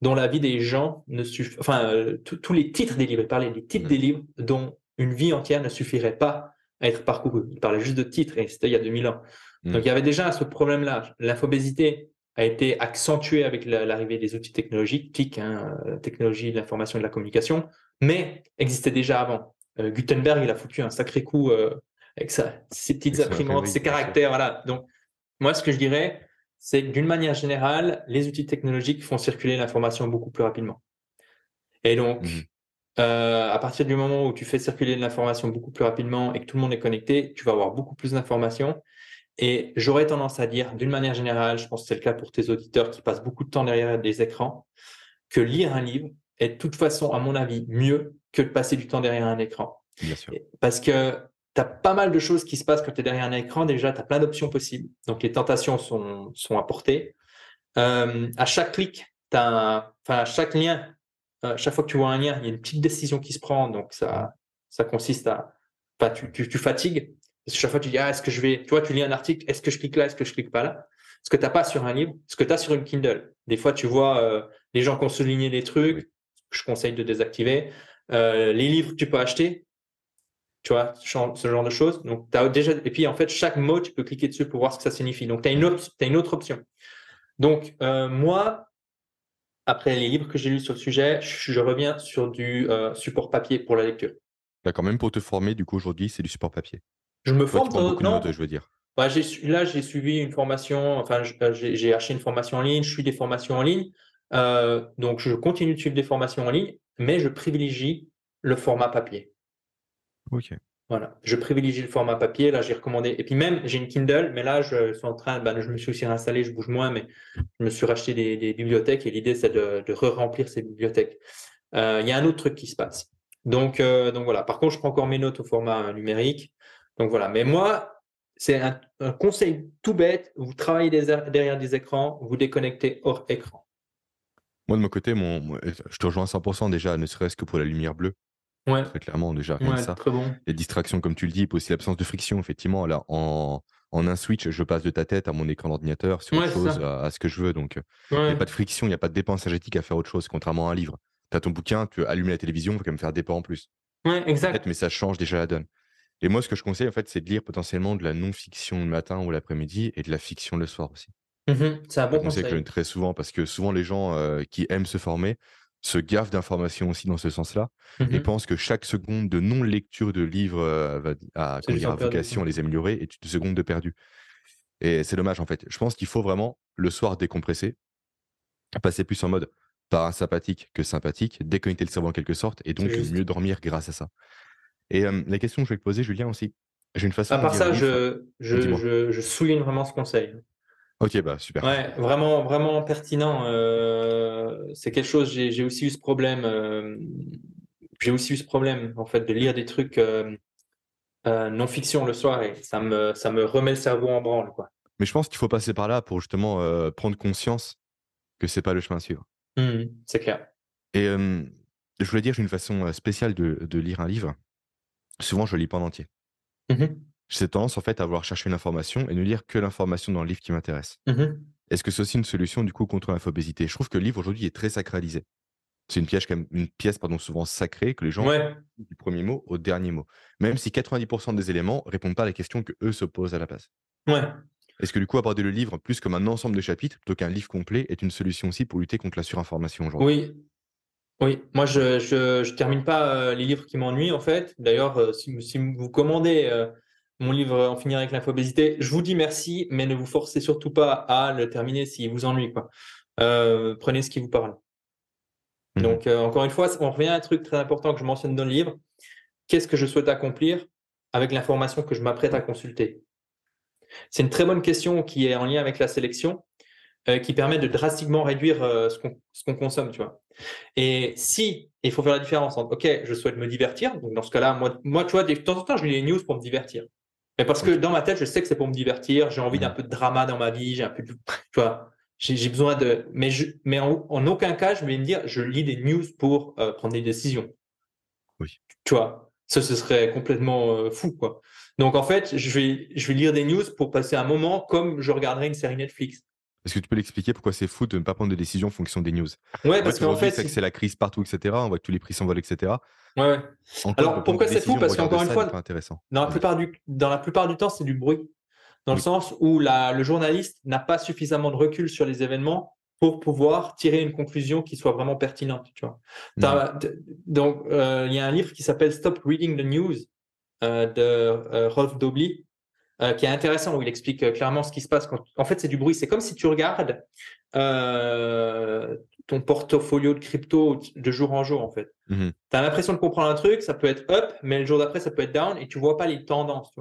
dont la vie des gens ne suffit. Enfin, euh, tous les titres des livres. Il parlait des titres mmh. des livres dont une vie entière ne suffirait pas à être parcourue. Il parlait juste de titres et c'était il y a 2000 ans. Donc, il y avait déjà ce problème-là. L'infobésité a été accentuée avec l'arrivée des outils technologiques, TIC, hein, euh, technologie de l'information et de la communication, mais existait déjà avant. Euh, Gutenberg, il a foutu un sacré coup euh, avec ça, ses petites imprimantes, ses caractères. Voilà. Donc, moi, ce que je dirais, c'est que d'une manière générale, les outils technologiques font circuler l'information beaucoup plus rapidement. Et donc, mmh à partir du moment où tu fais circuler l'information beaucoup plus rapidement et que tout le monde est connecté, tu vas avoir beaucoup plus d'informations et j'aurais tendance à dire, d'une manière générale, je pense que c'est le cas pour tes auditeurs qui passent beaucoup de temps derrière des écrans, que lire un livre est de toute façon, à mon avis, mieux que de passer du temps derrière un écran. Bien sûr. Parce que tu as pas mal de choses qui se passent quand tu es derrière un écran. Déjà, tu as plein d'options possibles. Donc, les tentations sont, sont apportées. Euh, à chaque clic, enfin, à chaque lien, à euh, chaque fois que tu vois un lien, il y a une petite décision qui se prend. Donc, ça, ça consiste à. Tu, tu fatigues parce que chaque fois, tu dis, ah, est-ce que je vais, tu vois, tu lis un article, est-ce que je clique là, est-ce que je clique pas là? Ce que tu n'as pas sur un livre, ce que tu as sur une Kindle. Des fois, tu vois euh, les gens qui ont souligné des trucs, je conseille de désactiver. Euh, les livres que tu peux acheter, tu vois, ce genre de choses. Donc, as déjà, et puis, en fait, chaque mot, tu peux cliquer dessus pour voir ce que ça signifie. Donc, tu as, une autre, as une autre option. Donc, euh, moi, après les livres que j'ai lus sur le sujet, je, reviens sur du support papier pour la lecture. D'accord, même pour te former, du coup, aujourd'hui, c'est du support papier. Je me forme dans non. je veux dire. Bah, là, j'ai suivi une formation, enfin, euh, j'ai acheté une formation en ligne, je suis des formations en ligne. Euh, donc, je continue de suivre des formations en ligne, mais je privilégie le format papier. Ok. Voilà, je privilégie le format papier. Là, j'ai recommandé. Et puis même, j'ai une Kindle, mais là, je suis en train, ben, je me suis aussi réinstallé, je bouge moins, mais je me suis racheté des, bibliothèques et l'idée, c'est de, de re-remplir ces bibliothèques. Euh, il y a un autre truc qui se passe. Donc, donc voilà. Par contre, je prends encore mes notes au format numérique. Donc voilà. Mais moi, c'est un, conseil tout bête. Vous travaillez derrière des écrans, vous déconnectez hors écran. Moi, de mon côté, mon, je te rejoins à 100% déjà, ne serait-ce que pour la lumière bleue. Ouais. Très clairement, déjà, rien ça. Très bon. Les distractions, comme tu le dis, et aussi l'absence de friction, effectivement. Là, en, en, un switch, je passe de ta tête à mon écran d'ordinateur, sur autre chose, à, ce que je veux. Donc, il n'y a pas de friction, il n'y a pas de dépense énergétique à faire autre chose, contrairement à un livre. Tu as ton bouquin, tu allumes la télévision, il faut quand même faire des pas en plus. Ouais, exact. Mais ça change déjà la donne. Et moi, ce que je conseille, en fait, c'est de lire potentiellement de la non-fiction le matin ou l'après-midi et de la fiction le soir aussi. Mmh c'est un bon conseil. que très souvent parce que souvent les gens euh, qui aiment se former se gaffent d'informations aussi dans ce sens-là et mmh pensent que chaque seconde de non-lecture de livre euh, va à, vocation à les améliorer et une seconde de perdu. Et c'est dommage, en fait. Je pense qu'il faut vraiment, le soir, décompresser, passer plus en mode parasympathique que sympathique, déconnecter le cerveau en quelque sorte, et donc mieux dormir grâce à ça. Et la question que je vais te poser, Julien, aussi, j'ai une façon. À part ça, je, je, je, souligne vraiment ce conseil. Ok, bah super. Ouais, vraiment, vraiment pertinent. Euh, c'est quelque chose, j'ai aussi eu ce problème. Euh, j'ai aussi eu ce problème, en fait, de lire des trucs euh, non-fiction le soir et ça me, ça me remet le cerveau en branle. Quoi. Mais je pense qu'il faut passer par là pour justement prendre conscience que c'est pas le chemin à suivre. Mmh, c'est clair. Et je voulais dire, j'ai une façon spéciale de, de, lire un livre. Souvent, je lis pas en entier. Mmh j'ai tendance en fait à vouloir chercher une information et ne lire que l'information dans le livre qui m'intéresse. Mmh Est-ce que c'est aussi une solution du coup contre l'infobésité? Je trouve que le livre aujourd'hui est très sacralisé. C'est une pièce, quand même, une pièce pardon, souvent sacrée que les gens ouais. du premier mot au dernier mot. Même si 90% des éléments répondent pas à la question que eux se posent à la place. Ouais. Est-ce que du coup aborder le livre plus comme un ensemble de chapitres plutôt qu'un livre complet est une solution aussi pour lutter contre la surinformation aujourd'hui? Oui, oui, moi je, je, termine pas euh, les livres qui m'ennuient en fait. D'ailleurs, euh, si, vous commandez euh, mon livre En finir avec l'infobésité, je vous dis merci, mais ne vous forcez surtout pas à le terminer s'il vous ennuie. Quoi. prenez ce qui vous parle. Mmh. Donc encore une fois, on revient à un truc très important que je mentionne dans le livre. Qu'est-ce que je souhaite accomplir avec l'information que je m'apprête à consulter? C'est une très bonne question qui est en lien avec la sélection. Euh, qui permet de drastiquement réduire euh, ce qu'on consomme, tu vois. Et si, il faut faire la différence entre, OK, je souhaite me divertir, donc dans ce cas-là, moi, moi, tu vois, de temps en temps, je lis les news pour me divertir. Mais parce que dans ma tête, je sais que c'est pour me divertir, j'ai envie d'un peu de drama dans ma vie, j'ai un peu de, tu vois, j'ai besoin de, mais, je, mais en, aucun cas, je vais me dire, je lis des news pour euh, prendre des décisions. Oui. Tu vois, ça, ce serait complètement fou, quoi. Donc, en fait, je vais, je vais lire des news pour passer un moment comme je regarderais une série Netflix. Est-ce que tu peux l'expliquer pourquoi c'est fou de ne pas prendre de décision en fonction des news? Ouais, parce qu'en fait, c'est la crise partout, etc. On voit que tous les prix s'envolent, etc. Ouais. Alors pourquoi c'est fou? Parce qu'encore une fois, Dans, la plupart du, dans la plupart du temps, c'est du bruit. Dans le sens où la, le journaliste n'a pas suffisamment de recul sur les événements pour pouvoir tirer une conclusion qui soit vraiment pertinente. Tu vois. Donc, euh, il y a un livre qui s'appelle Stop Reading the News euh, de euh, Rolf Dobly euh, qui est intéressant, où il explique euh, clairement ce qui se passe. Quand... En fait, c'est du bruit. C'est comme si tu regardes euh, ton portfolio de crypto de jour en jour, en fait. Mmh tu as l'impression de comprendre un truc, ça peut être up, mais le jour d'après, ça peut être down, et tu vois pas les tendances.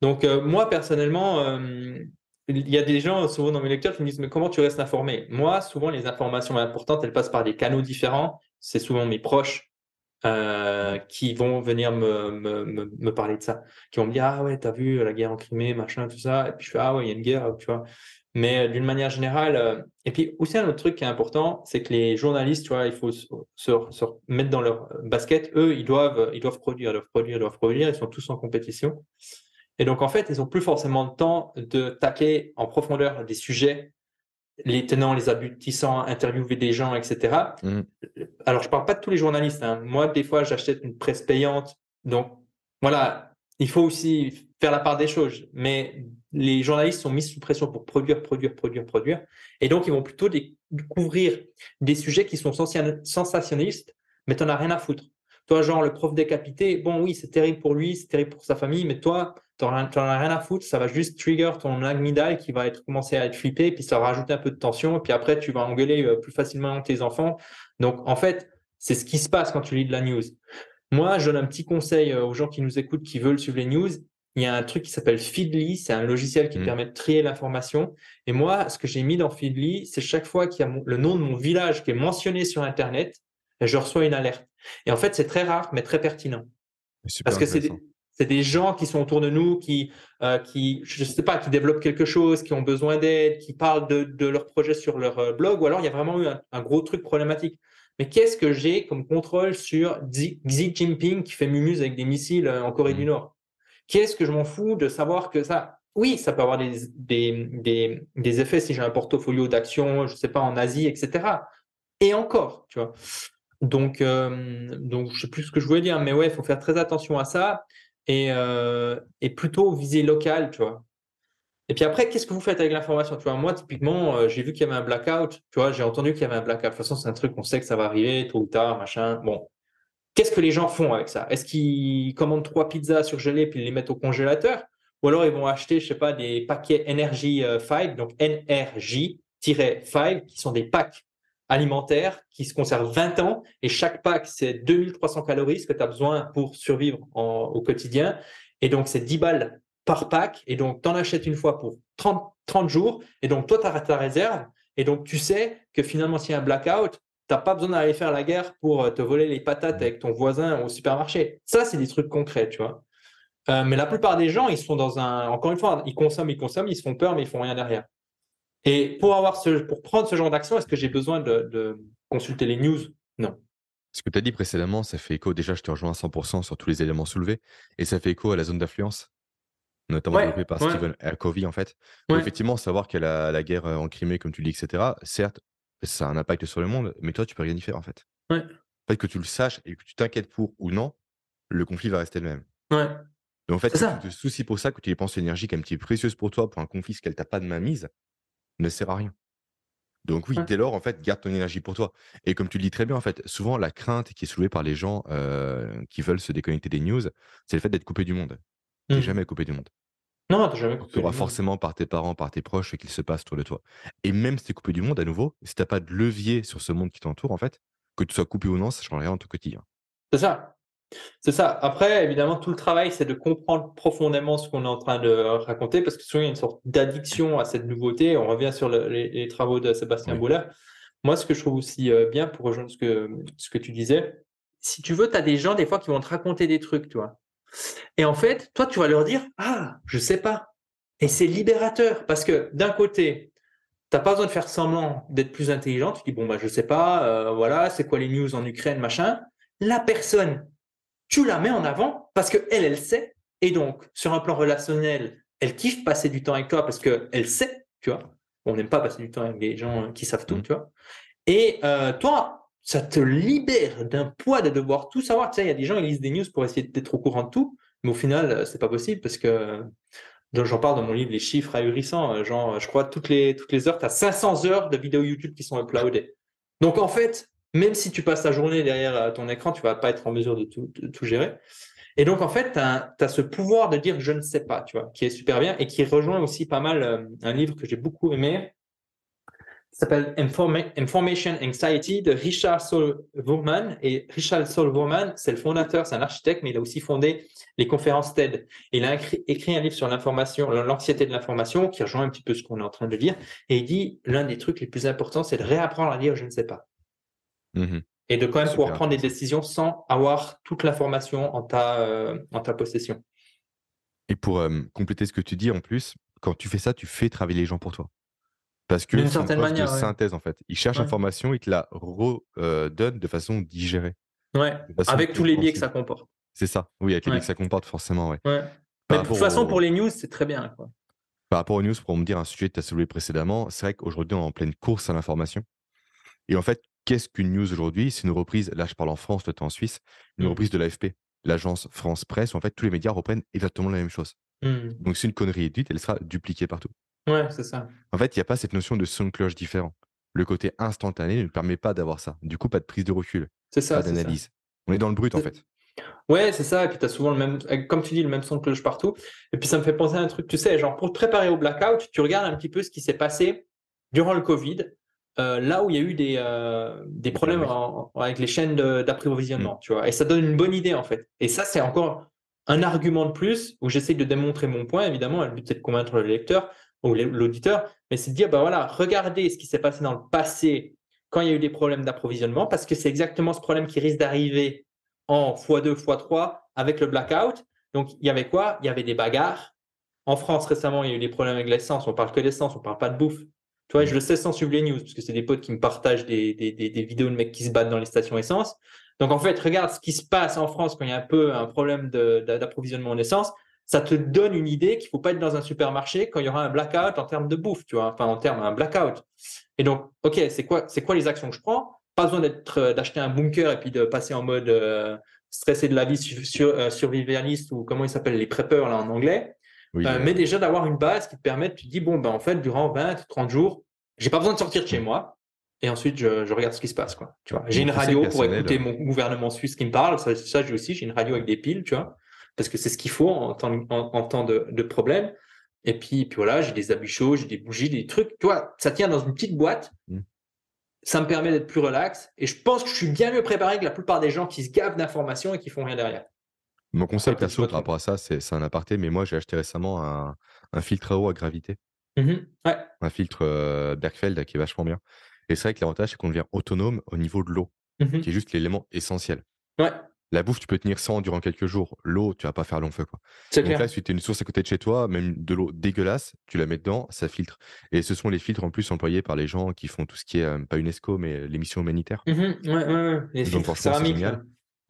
Donc, moi, personnellement, il y a des gens, souvent dans mes lecteurs, qui me disent, mais comment tu restes informé? Moi, souvent, les informations importantes, elles passent par des canaux différents. C'est souvent mes proches euh, qui vont venir me, me, me, parler de ça, qui vont me dire ah ouais t'as vu la guerre en Crimée machin tout ça. Et puis je fais ah ouais il y a une guerre tu vois. Mais euh, d'une manière générale euh, et puis aussi un autre truc qui est important c'est que les journalistes tu vois il faut se, se, mettre dans leur basket. Eux ils doivent ils doivent produire ils doivent produire ils doivent produire. Ils sont tous en compétition. Et donc en fait ils ont plus forcément le temps de taquer en profondeur des sujets les tenants, les aboutissants, interviewer des gens, etc. Mmh. Alors, je parle pas de tous les journalistes. Hein. Moi, des fois, j'achète une presse payante. Donc, voilà, il faut aussi faire la part des choses. Mais les journalistes sont mis sous pression pour produire, produire, produire, produire. Et donc, ils vont plutôt découvrir des sujets qui sont sensationnalistes, mais tu n'en as rien à foutre. Toi, genre, le prof décapité, bon, oui, c'est terrible pour lui, c'est terrible pour sa famille, mais toi, tu n'en as rien à foutre, ça va juste trigger ton amygdale qui va être, commencer à être flippé, puis ça va rajouter un peu de tension, et puis après, tu vas engueuler euh, plus facilement tes enfants. Donc, en fait, c'est ce qui se passe quand tu lis de la news. Moi, je donne un petit conseil euh, aux gens qui nous écoutent, qui veulent suivre les news. Il y a un truc qui s'appelle Feedly, c'est un logiciel qui mmh. permet de trier l'information. Et moi, ce que j'ai mis dans Feedly, c'est chaque fois qu'il y a le nom de mon village qui est mentionné sur Internet, je reçois une alerte. Et en fait, c'est très rare, mais très pertinent. Parce que c'est c'est des gens qui sont autour de nous, qui, euh, qui je sais pas, qui développent quelque chose, qui ont besoin d'aide, qui parlent de, de leur projet sur leur euh, blog, ou alors il y a vraiment eu un, gros truc problématique. Mais qu'est-ce que j'ai comme contrôle sur Xi, Jinping qui fait mumuse avec des missiles euh, en Corée du mmh. Nord? Qu'est-ce que je m'en fous de savoir que ça? Oui, ça peut avoir des, des, des, des effets si j'ai un portfolio d'actions, je sais pas, en Asie, etc. Et encore, tu vois. Donc, euh, donc, je sais plus ce que je voulais dire, mais ouais, il faut faire très attention à ça et, euh, et plutôt viser local, tu vois. Et puis après, qu'est-ce que vous faites avec l'information Tu vois, moi, typiquement, euh, j'ai vu qu'il y avait un blackout. Tu vois, j'ai entendu qu'il y avait un blackout. De toute façon, c'est un truc qu'on sait que ça va arriver tôt ou tard, machin. Bon, qu'est-ce que les gens font avec ça? Est-ce qu'ils commandent trois pizzas surgelées puis ils les mettent au congélateur? Ou alors ils vont acheter, je sais pas, des paquets Energy 5, donc NRJ-5, qui sont des packs alimentaires qui se conservent 20 ans et chaque pack c'est 2300 calories ce que tu as besoin pour survivre au quotidien et donc c'est 10 balles par pack et donc tu en achètes une fois pour 30, 30 jours et donc toi tu as ta réserve et donc tu sais que finalement s'il y a un blackout n'as pas besoin d'aller faire la guerre pour euh, te voler les patates avec ton voisin au supermarché. Ça, c'est des trucs concrets, tu vois. Euh, mais la plupart des gens, ils sont dans un. Encore une fois, ils consomment, ils consomment, ils se font peur, mais ils font rien derrière. Et pour avoir ce, pour prendre ce genre d'action, est-ce que j'ai besoin de, consulter les news? Non. Ce que tu as dit précédemment, ça fait écho. Déjà, je te rejoins à 100% sur tous les éléments soulevés, et ça fait écho à la zone d'influence, notamment développée par Stephen Covey en fait. effectivement, savoir qu'il y a la, guerre en Crimée, comme tu dis, etc. Certes, ça a un impact sur le monde, mais toi, tu peux rien y faire en fait. Ouais. fait, que tu le saches et que tu t'inquiètes pour ou non, le conflit va rester le même. Ouais. Donc en fait, tu te soucies pour ça, que tu dépenses l'énergie qui est précieuse pour toi pour un conflit qu'elle t'a pas de main mise, ne sert à rien. Donc oui, dès lors, en fait, garde ton énergie pour toi. Et comme tu le dis très bien, en fait, souvent la crainte qui est soulevée par les gens qui veulent se déconnecter des news, c'est le fait d'être coupé du monde. Tu n'es mmh. jamais coupé du monde. Non, tu jamais coupé. Tu auras forcément par tes parents, par tes proches, ce qu'il se passe autour de toi. Et même si tu es coupé du monde, à nouveau, si tu n'as pas de levier sur ce monde qui t'entoure, en fait, que tu sois coupé ou non, ça ne change rien dans ton quotidien. C'est ça. C'est ça. Après, évidemment, tout le travail, c'est de comprendre profondément ce qu'on est en train de raconter, parce que souvent, il y a une sorte d'addiction à cette nouveauté. On revient sur les, travaux de Sébastien oui. Moi, ce que je trouve aussi euh, bien, pour rejoindre ce que, ce que tu disais, si tu veux, tu as des gens, des fois, qui vont te raconter des trucs, tu vois. Et en fait, toi, tu vas leur dire Ah, je sais pas. Et c'est libérateur parce que d'un côté, tu n'as pas besoin de faire semblant d'être plus intelligent. Tu dis Bon, bah, je sais pas, euh, voilà, c'est quoi les news en Ukraine, machin. La personne, tu la mets en avant parce qu'elle, elle sait. Et donc, sur un plan relationnel, elle kiffe passer du temps avec toi parce qu'elle sait, tu vois. On n'aime pas passer du temps avec des gens qui savent tout, mmh. tu vois. Et euh, toi, ça te libère d'un poids de devoir tout savoir. Tu sais, il y a des gens qui lisent des news pour essayer d'être au courant de tout, mais au final, euh, c'est pas possible parce que j'en parle dans mon livre, les chiffres ahurissants. Euh, genre, je crois toutes les, toutes les heures, tu as 500 heures de vidéos YouTube qui sont uploadées. Donc en fait, même si tu passes ta journée derrière euh, ton écran, tu vas pas être en mesure de tout, gérer. Et donc, en fait, tu as, ce pouvoir de dire je ne sais pas, tu vois, qui est super bien et qui rejoint aussi pas mal un livre que j'ai beaucoup aimé, s'appelle Information Anxiety de Richard Solomon. Et Richard Solomon, c'est le fondateur, c'est un architecte, mais il a aussi fondé les conférences TED. il a écrit, un livre sur l'anxiété de l'information, qui rejoint un petit peu ce qu'on est en train de dire. Et il dit l'un des trucs les plus importants, c'est de réapprendre à dire je ne sais pas. Mmh Et de quand même pouvoir prendre des décisions sans avoir toute l'information en ta, euh, en ta possession. Et pour euh, compléter ce que tu dis en plus, quand tu fais ça, tu fais travailler les gens pour toi. Parce que c'est une manière, de synthèse, en fait. Il cherche l'information, il te la redonne euh, de façon digérée. Ouais, avec tous les biais que ça comporte. C'est ça, oui, avec les biais que ça comporte, forcément, ouais. Mais de toute façon, pour les news, c'est très bien. Quoi. Par rapport aux news, pour me dire un sujet que tu as soulevé précédemment, c'est vrai qu'aujourd'hui, on est en pleine course à l'information. Et en fait, qu'est-ce qu'une news aujourd'hui? C'est une reprise, là je parle en France, toi tu en Suisse, une mmh. reprise de l'AFP, l'agence France Presse, où en fait tous les médias reprennent exactement la même chose. Mmh. Donc c'est une connerie édite, elle sera dupliquée partout. Ouais, c'est ça. En fait, il n'y a pas cette notion de son de cloche différent. Le côté instantané ne permet pas d'avoir ça. Du coup, pas de prise de recul, C'est ça, pas d'analyse. On est dans le brut, en fait. Ouais, c'est ça. Et puis, tu as souvent le même, comme tu dis, le même son de cloche partout. Et puis, ça me fait penser à un truc, tu sais, genre, pour te préparer au blackout, tu regardes un petit peu ce qui s'est passé durant le Covid, euh, là où il y a eu des, euh, des problèmes avec les chaînes d'approvisionnement, mm. tu vois. Et ça donne une bonne idée, en fait. Et ça, c'est encore un argument de plus où j'essaie de démontrer mon point, évidemment. Le but, c'est de convaincre le lecteur ou l'auditeur, mais c'est de dire, bah voilà, regardez ce qui s'est passé dans le passé quand il y a eu des problèmes d'approvisionnement, parce que c'est exactement ce problème qui risque d'arriver en x2, x3 avec le blackout. Donc, il y avait quoi? Il y avait des bagarres. En France, récemment, il y a eu des problèmes avec l'essence. On parle que d'essence, on parle pas de bouffe. Tu vois, je le sais sans suivre les news, parce que c'est des potes qui me partagent des, des, des, vidéos de mecs qui se battent dans les stations essence. Donc, en fait, regarde ce qui se passe en France quand il y a un peu un problème d'approvisionnement en essence ça te donne une idée qu'il ne faut pas être dans un supermarché quand il y aura un blackout en termes de bouffe, tu vois, enfin en termes un blackout. Et donc, ok, c'est quoi, c'est quoi les actions que je prends? Pas besoin d'être, euh, d'acheter un bunker et puis de passer en mode euh, stressé de la vie sur, euh, survivaliste ou comment ils s'appellent les preppers là en anglais. Mais déjà d'avoir une base qui te permet, tu te dis bon ben en fait durant 20, 30 jours, j'ai pas besoin de sortir de chez moi. Et ensuite, je, regarde ce qui se passe. Quoi, tu vois. J'ai une radio pour écouter mon gouvernement suisse qui me parle. Ça, ça j'ai aussi. J'ai une radio avec des piles, tu vois. parce que c'est ce qu'il faut en temps, en, temps de, de, problème. Et puis, puis voilà, j'ai des habits chauds, j'ai des bougies, des trucs. Tu vois, ça tient dans une petite boîte. Mmh. Ça me permet d'être plus relax. Et je pense que je suis bien mieux préparé que la plupart des gens qui se gavent d'informations et qui font rien derrière. Mon conseil perso par rapport à ça, c'est un aparté, mais moi j'ai acheté récemment un, un filtre à eau à gravité. Mmh ouais. Un filtre euh, Bergfeld qui est vachement bien. Et c'est vrai que l'avantage, c'est qu'on devient autonome au niveau de l'eau, mmh qui est juste l'élément essentiel. Ouais. La bouffe, tu peux tenir sans durant quelques jours. L'eau, tu vas pas faire long feu. Quoi. Donc clair. là, si tu as une source à côté de chez toi, même de l'eau dégueulasse, tu la mets dedans, ça filtre. Et ce sont les filtres en plus employés par les gens qui font tout ce qui est, euh, pas UNESCO, mais l'émission humanitaire. Mmh ouais, ouais, Les filtres céramiques.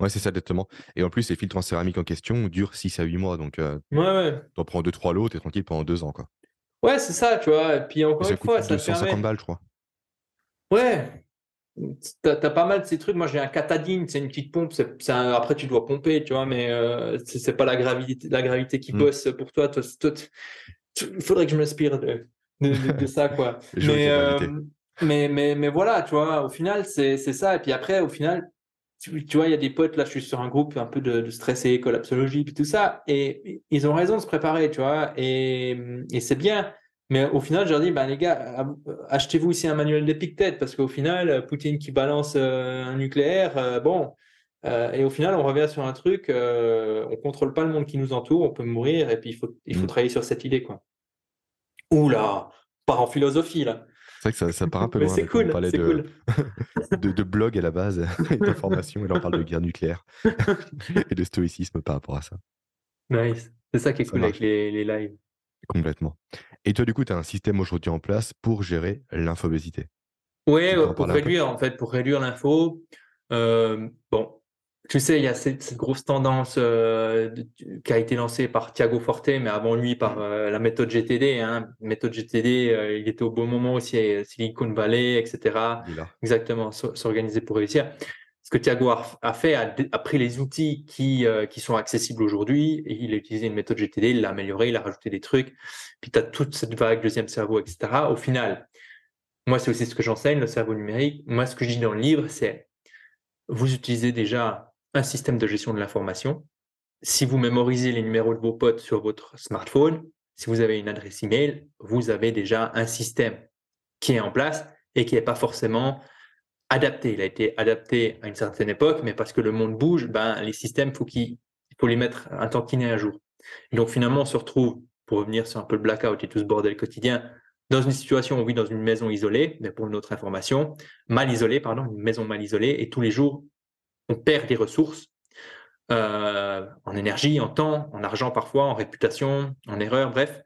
Ouais, c'est ça, exactement. Et en plus, les filtres en céramique en question durent 6 à 8 mois. Donc, euh, ouais, ouais. tu en prends 2-3 lots, tu es tranquille pendant 2 ans. Quoi. Ouais, c'est ça, tu vois. Et puis encore une fois, ça 250 permet... balles, je crois. Ouais. Tu as, pas mal de ces trucs. Moi, j'ai un catadine, c'est une petite pompe. Après, tu dois pomper, tu vois, mais euh, c'est, pas la gravité, la gravité qui mmh. bosse pour toi. Il faudrait que je m'inspire de, de, de, ça, quoi. [LAUGHS] mais, euh, mais, mais, mais, voilà, tu vois, au final, c'est, ça. Et puis après, au final, tu, vois, il y a des potes, là, je suis sur un groupe un peu de, de stressés, collapsologie, puis tout ça, et ils ont raison de se préparer, tu vois, et, et c'est bien. Mais au final, je leur dis, ben, les gars, achetez-vous ici un manuel d'Epictet, parce qu'au final, Poutine qui balance euh, un nucléaire, euh, bon, euh, et au final, on revient sur un truc, on contrôle pas le monde qui nous entoure, on peut mourir, et puis il faut, il faut mmh. travailler sur cette idée, quoi. Oula, part en philosophie, là. C'est vrai que ça, part un peu loin. C'est cool, c'est de, [LAUGHS] de, de, blog à la base, [LAUGHS] d'information, et là on parle de guerre nucléaire [LAUGHS] et de stoïcisme par rapport à ça. Nice. C'est ça qui est cool avec les, les lives. Complètement. Et toi, du coup, tu as un système aujourd'hui en place pour gérer l'infobésité. Oui, pour réduire, en fait, pour réduire l'info. Euh, bon, tu sais, il y a cette, grosse tendance euh, qui a été lancée par Thiago Forte, mais avant lui par euh, la méthode GTD. Hein. Méthode GTD, il était au bon moment aussi, Silicon Valley, etc. Exactement, s'organiser pour réussir ce que Thiago a fait, a, pris les outils qui, euh, qui sont accessibles aujourd'hui il a utilisé une méthode GTD, il l'a amélioré, il a rajouté des trucs. Puis tu as toute cette vague deuxième cerveau, etc. Au final, moi, c'est aussi ce que j'enseigne, le cerveau numérique. Moi, ce que je dis dans le livre, c'est vous utilisez déjà un système de gestion de l'information. Si vous mémorisez les numéros de vos potes sur votre smartphone, si vous avez une adresse email, vous avez déjà un système qui est en place et qui n'est pas forcément adapté. Il a été adapté à une certaine époque, mais parce que le monde bouge, ben, les systèmes, faut il faut les mettre un tantinet à jour. donc finalement, on se retrouve, pour revenir sur un peu le blackout et tout ce bordel quotidien, dans une situation où on vit dans une maison isolée, mais pour une autre information, mal isolée, pardon, une maison mal isolée, et tous les jours, on perd des ressources euh, en énergie, en temps, en argent parfois, en réputation, en erreur, bref,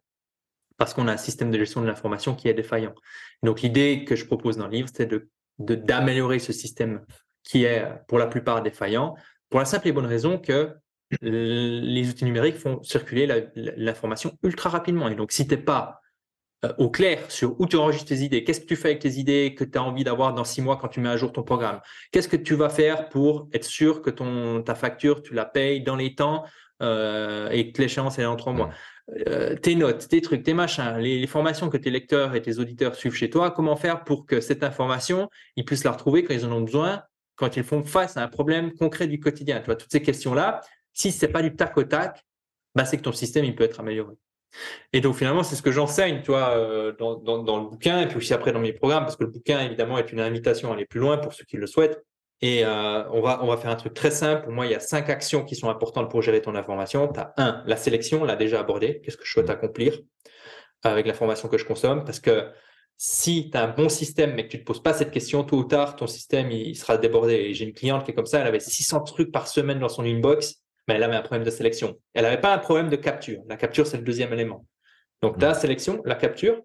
parce qu'on a un système de gestion de l'information qui est défaillant. Donc l'idée que je propose dans le livre, c'est de d'améliorer ce système qui est pour la plupart défaillant, pour la simple et bonne raison que les outils numériques font circuler l'information ultra rapidement. Et donc, si tu n'es pas au clair sur où tu enregistres tes idées, qu'est-ce que tu fais avec tes idées que tu as envie d'avoir dans six mois quand tu mets à jour ton programme, qu'est-ce que tu vas faire pour être sûr que ton, ta facture, tu la payes dans les temps euh, et que l'échéance est dans trois mois? Euh, tes notes, tes trucs, tes machins, les, formations que tes lecteurs et tes auditeurs suivent chez toi, comment faire pour que cette information, ils puissent la retrouver quand ils en ont besoin, quand ils font face à un problème concret du quotidien? Tu vois, toutes ces questions-là, si ce n'est pas du tac au tac, bah, c'est que ton système, il peut être amélioré. Et donc finalement, c'est ce que j'enseigne, tu vois, euh, dans, dans, le bouquin et puis aussi après dans mes programmes, parce que le bouquin, évidemment, est une invitation à aller plus loin pour ceux qui le souhaitent. Et euh, on, va, on va faire un truc très simple. Pour moi, il y a cinq actions qui sont importantes pour gérer ton information. Tu as un, la sélection, on l'a déjà abordé. Qu'est-ce que je souhaite mmh. accomplir avec l'information que je consomme? Parce que si tu as un bon système, mais que tu ne te poses pas cette question, tôt ou tard, ton système, il, sera débordé. j'ai une cliente qui est comme ça, elle avait 600 trucs par semaine dans son inbox, mais elle avait un problème de sélection. Elle n'avait pas un problème de capture. La capture, c'est le deuxième élément. Donc, tu as la mmh. sélection, la capture,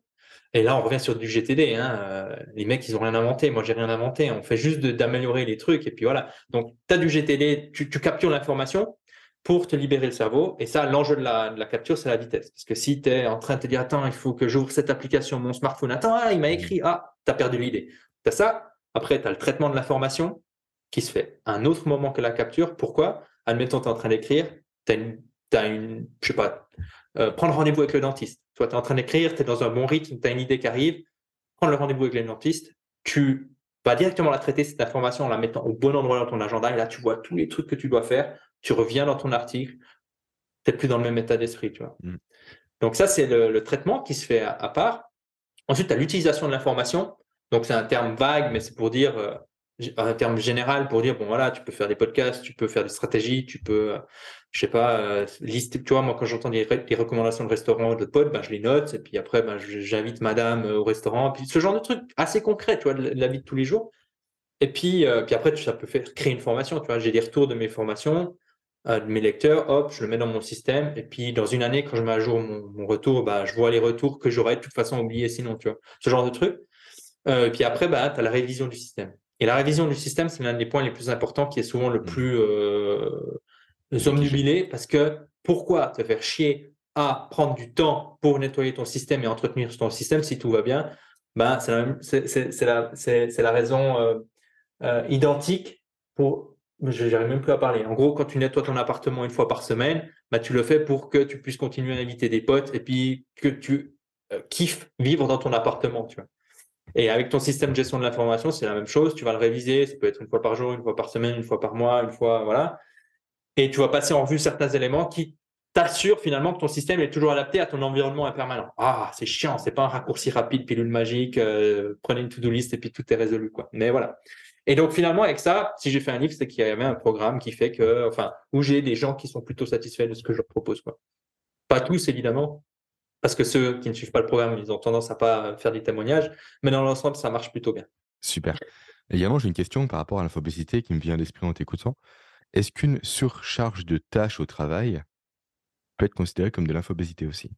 et là, on revient sur du GTD. Hein. Euh, les mecs, ils n'ont rien inventé. Moi, j'ai rien inventé. On fait juste d'améliorer les trucs. Et puis voilà. Donc, tu as du GTD, tu, captures l'information pour te libérer le cerveau. Et ça, l'enjeu de la, capture, c'est la vitesse. Parce que si tu es en train de te dire, attends, il faut que j'ouvre cette application, mon smartphone, attends, ah, il m'a écrit, ah, tu as perdu l'idée. Tu as ça. Après, tu as le traitement de l'information qui se fait à un autre moment que la capture. Pourquoi? Admettons, tu es en train d'écrire, tu as une, as une, je sais pas, euh, prendre rendez-vous avec le dentiste. Toi, tu es en train d'écrire, tu es dans un bon rythme, tu as une idée qui arrive, prendre le rendez-vous avec le dentiste, tu vas directement la traiter, cette information, en la mettant au bon endroit dans ton agenda, et là, tu vois tous les trucs que tu dois faire, tu reviens dans ton article, peut-être plus dans le même état d'esprit, tu vois. Mm. Donc ça, c'est le, traitement qui se fait à, part. Ensuite, tu as l'utilisation de l'information. Donc c'est un terme vague, mais c'est pour dire, euh, un terme général pour dire, bon voilà, tu peux faire des podcasts, tu peux faire des stratégies, tu peux, euh, je sais pas, euh, liste, tu vois, moi quand j'entends des, recommandations de restaurants de potes, ben, je les note, et puis après, ben, j'invite madame au restaurant, puis ce genre de trucs assez concrets, tu vois, de la vie de tous les jours. Et puis, puis après, ça peut faire créer une formation, tu vois, j'ai des retours de mes formations, de mes lecteurs, hop, je le mets dans mon système. Et puis, dans une année, quand je mets à jour mon, retour, bah, je vois les retours que j'aurais de toute façon oubliés sinon, tu vois. Ce genre de truc. Euh, et puis après, bah, tu as la révision du système. Et la révision du système, c'est l'un des points les plus importants qui est souvent le mmh. plus euh, omnubilé parce que pourquoi te faire chier à prendre du temps pour nettoyer ton système et entretenir ton système si tout va bien? Bah, C'est la, la, raison euh, euh, identique pour je n'arrive même plus à parler. En gros, quand tu nettoies ton appartement une fois par semaine, bah, tu le fais pour que tu puisses continuer à inviter des potes et puis que tu euh, kiffes vivre dans ton appartement. Tu vois. Et avec ton système de gestion de l'information, c'est la même chose. Tu vas le réviser. Ça peut être une fois par jour, une fois par semaine, une fois par mois, une fois. Voilà. Et tu vas passer en vue certains éléments qui t'assurent finalement que ton système est toujours adapté à ton environnement impermanent. Ah, c'est chiant. C'est pas un raccourci rapide, pilule magique. Euh, prenez une to-do list et puis tout est résolu. Quoi. Mais voilà. Et donc finalement, avec ça, si j'ai fait un livre, c'est qu'il y avait un programme qui fait que, enfin, où j'ai des gens qui sont plutôt satisfaits de ce que je leur propose. Pas tous, évidemment, parce que ceux qui ne suivent pas le programme, ils ont tendance à pas faire des témoignages, mais dans l'ensemble, ça marche plutôt bien. Super. Également, j'ai une question par rapport à l'infobésité qui me vient à l'esprit en t'écoutant. Est-ce qu'une surcharge de tâches au travail peut être considérée comme de l'infobésité aussi?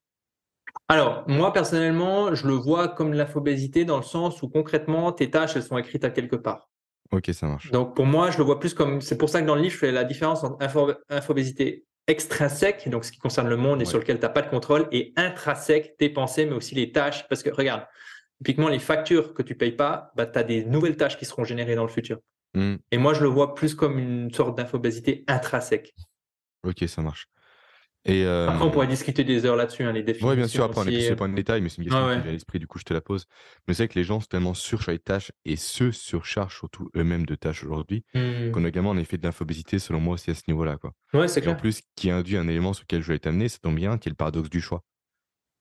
Alors, moi, personnellement, je le vois comme l'infobésité dans le sens où concrètement, tes tâches, elles sont écrites à quelque part. Ok, ça marche. Donc pour moi, je le vois plus comme. C'est pour ça que dans le livre, je fais la différence entre infobésité extrinsèque, donc ce qui concerne le monde et sur lequel tu n'as pas de contrôle, et intrinsèque, tes pensées, mais aussi les tâches. Parce que regarde, typiquement, les factures que tu ne payes pas, bah, tu as des nouvelles tâches qui seront générées dans le futur. Hmm. Et moi, je le vois plus comme une sorte d'infobésité intrinsèque. Ok, ça marche. Et Après, on pourrait discuter des heures là-dessus, hein, les définitions. Oui, bien sûr, après, on est plus sur de détail, mais c'est une question qui vient à l'esprit, du coup, je te la pose. Mais c'est que les gens sont tellement surchargés de tâches et se surchargent surtout eux-mêmes de tâches aujourd'hui mmh. qu'on a également un effet d'infobésité, selon moi, aussi à ce niveau-là. Quoi. Ouais, c'est clair. en plus, qui induit un élément sur lequel je vais t'amener, ça tombe bien, qui est le paradoxe du choix.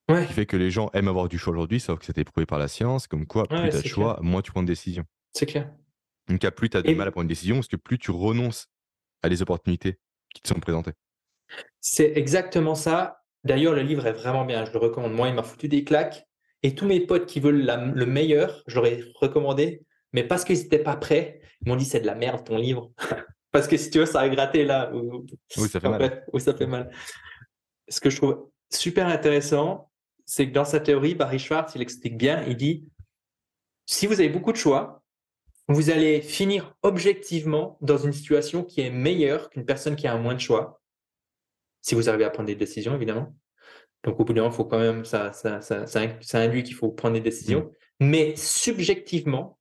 Ouais. Qui fait que les gens aiment avoir du choix aujourd'hui, sauf que c'était prouvé par la science, comme quoi, plus tu as de choix, moins tu prends de décisions. C'est clair. Donc, plus tu as de mal à prendre une décision, parce que plus tu renonces à les opportunités qui te sont présentées. C'est exactement ça. D'ailleurs, le livre est vraiment bien. Je le recommande. Moi, il m'a foutu des claques. Et tous mes potes qui veulent le meilleur, je leur ai recommandé. Mais parce qu'ils n'étaient pas prêts, ils m'ont dit c'est de la merde ton livre. [LAUGHS] parce que si tu veux, ça a gratté là. oui, ça fait mal. Oui, ça fait mal. Ce que je trouve super intéressant, c'est que dans sa théorie, Barry Schwartz, il explique bien, il dit, si vous avez beaucoup de choix, vous allez finir objectivement dans une situation qui est meilleure qu'une personne qui a un moins de choix si vous arrivez à prendre des décisions, évidemment. Donc, au bout d'un moment, faut quand même, ça, ça, ça, ça induit qu'il faut prendre des décisions. Mm. Mais subjectivement,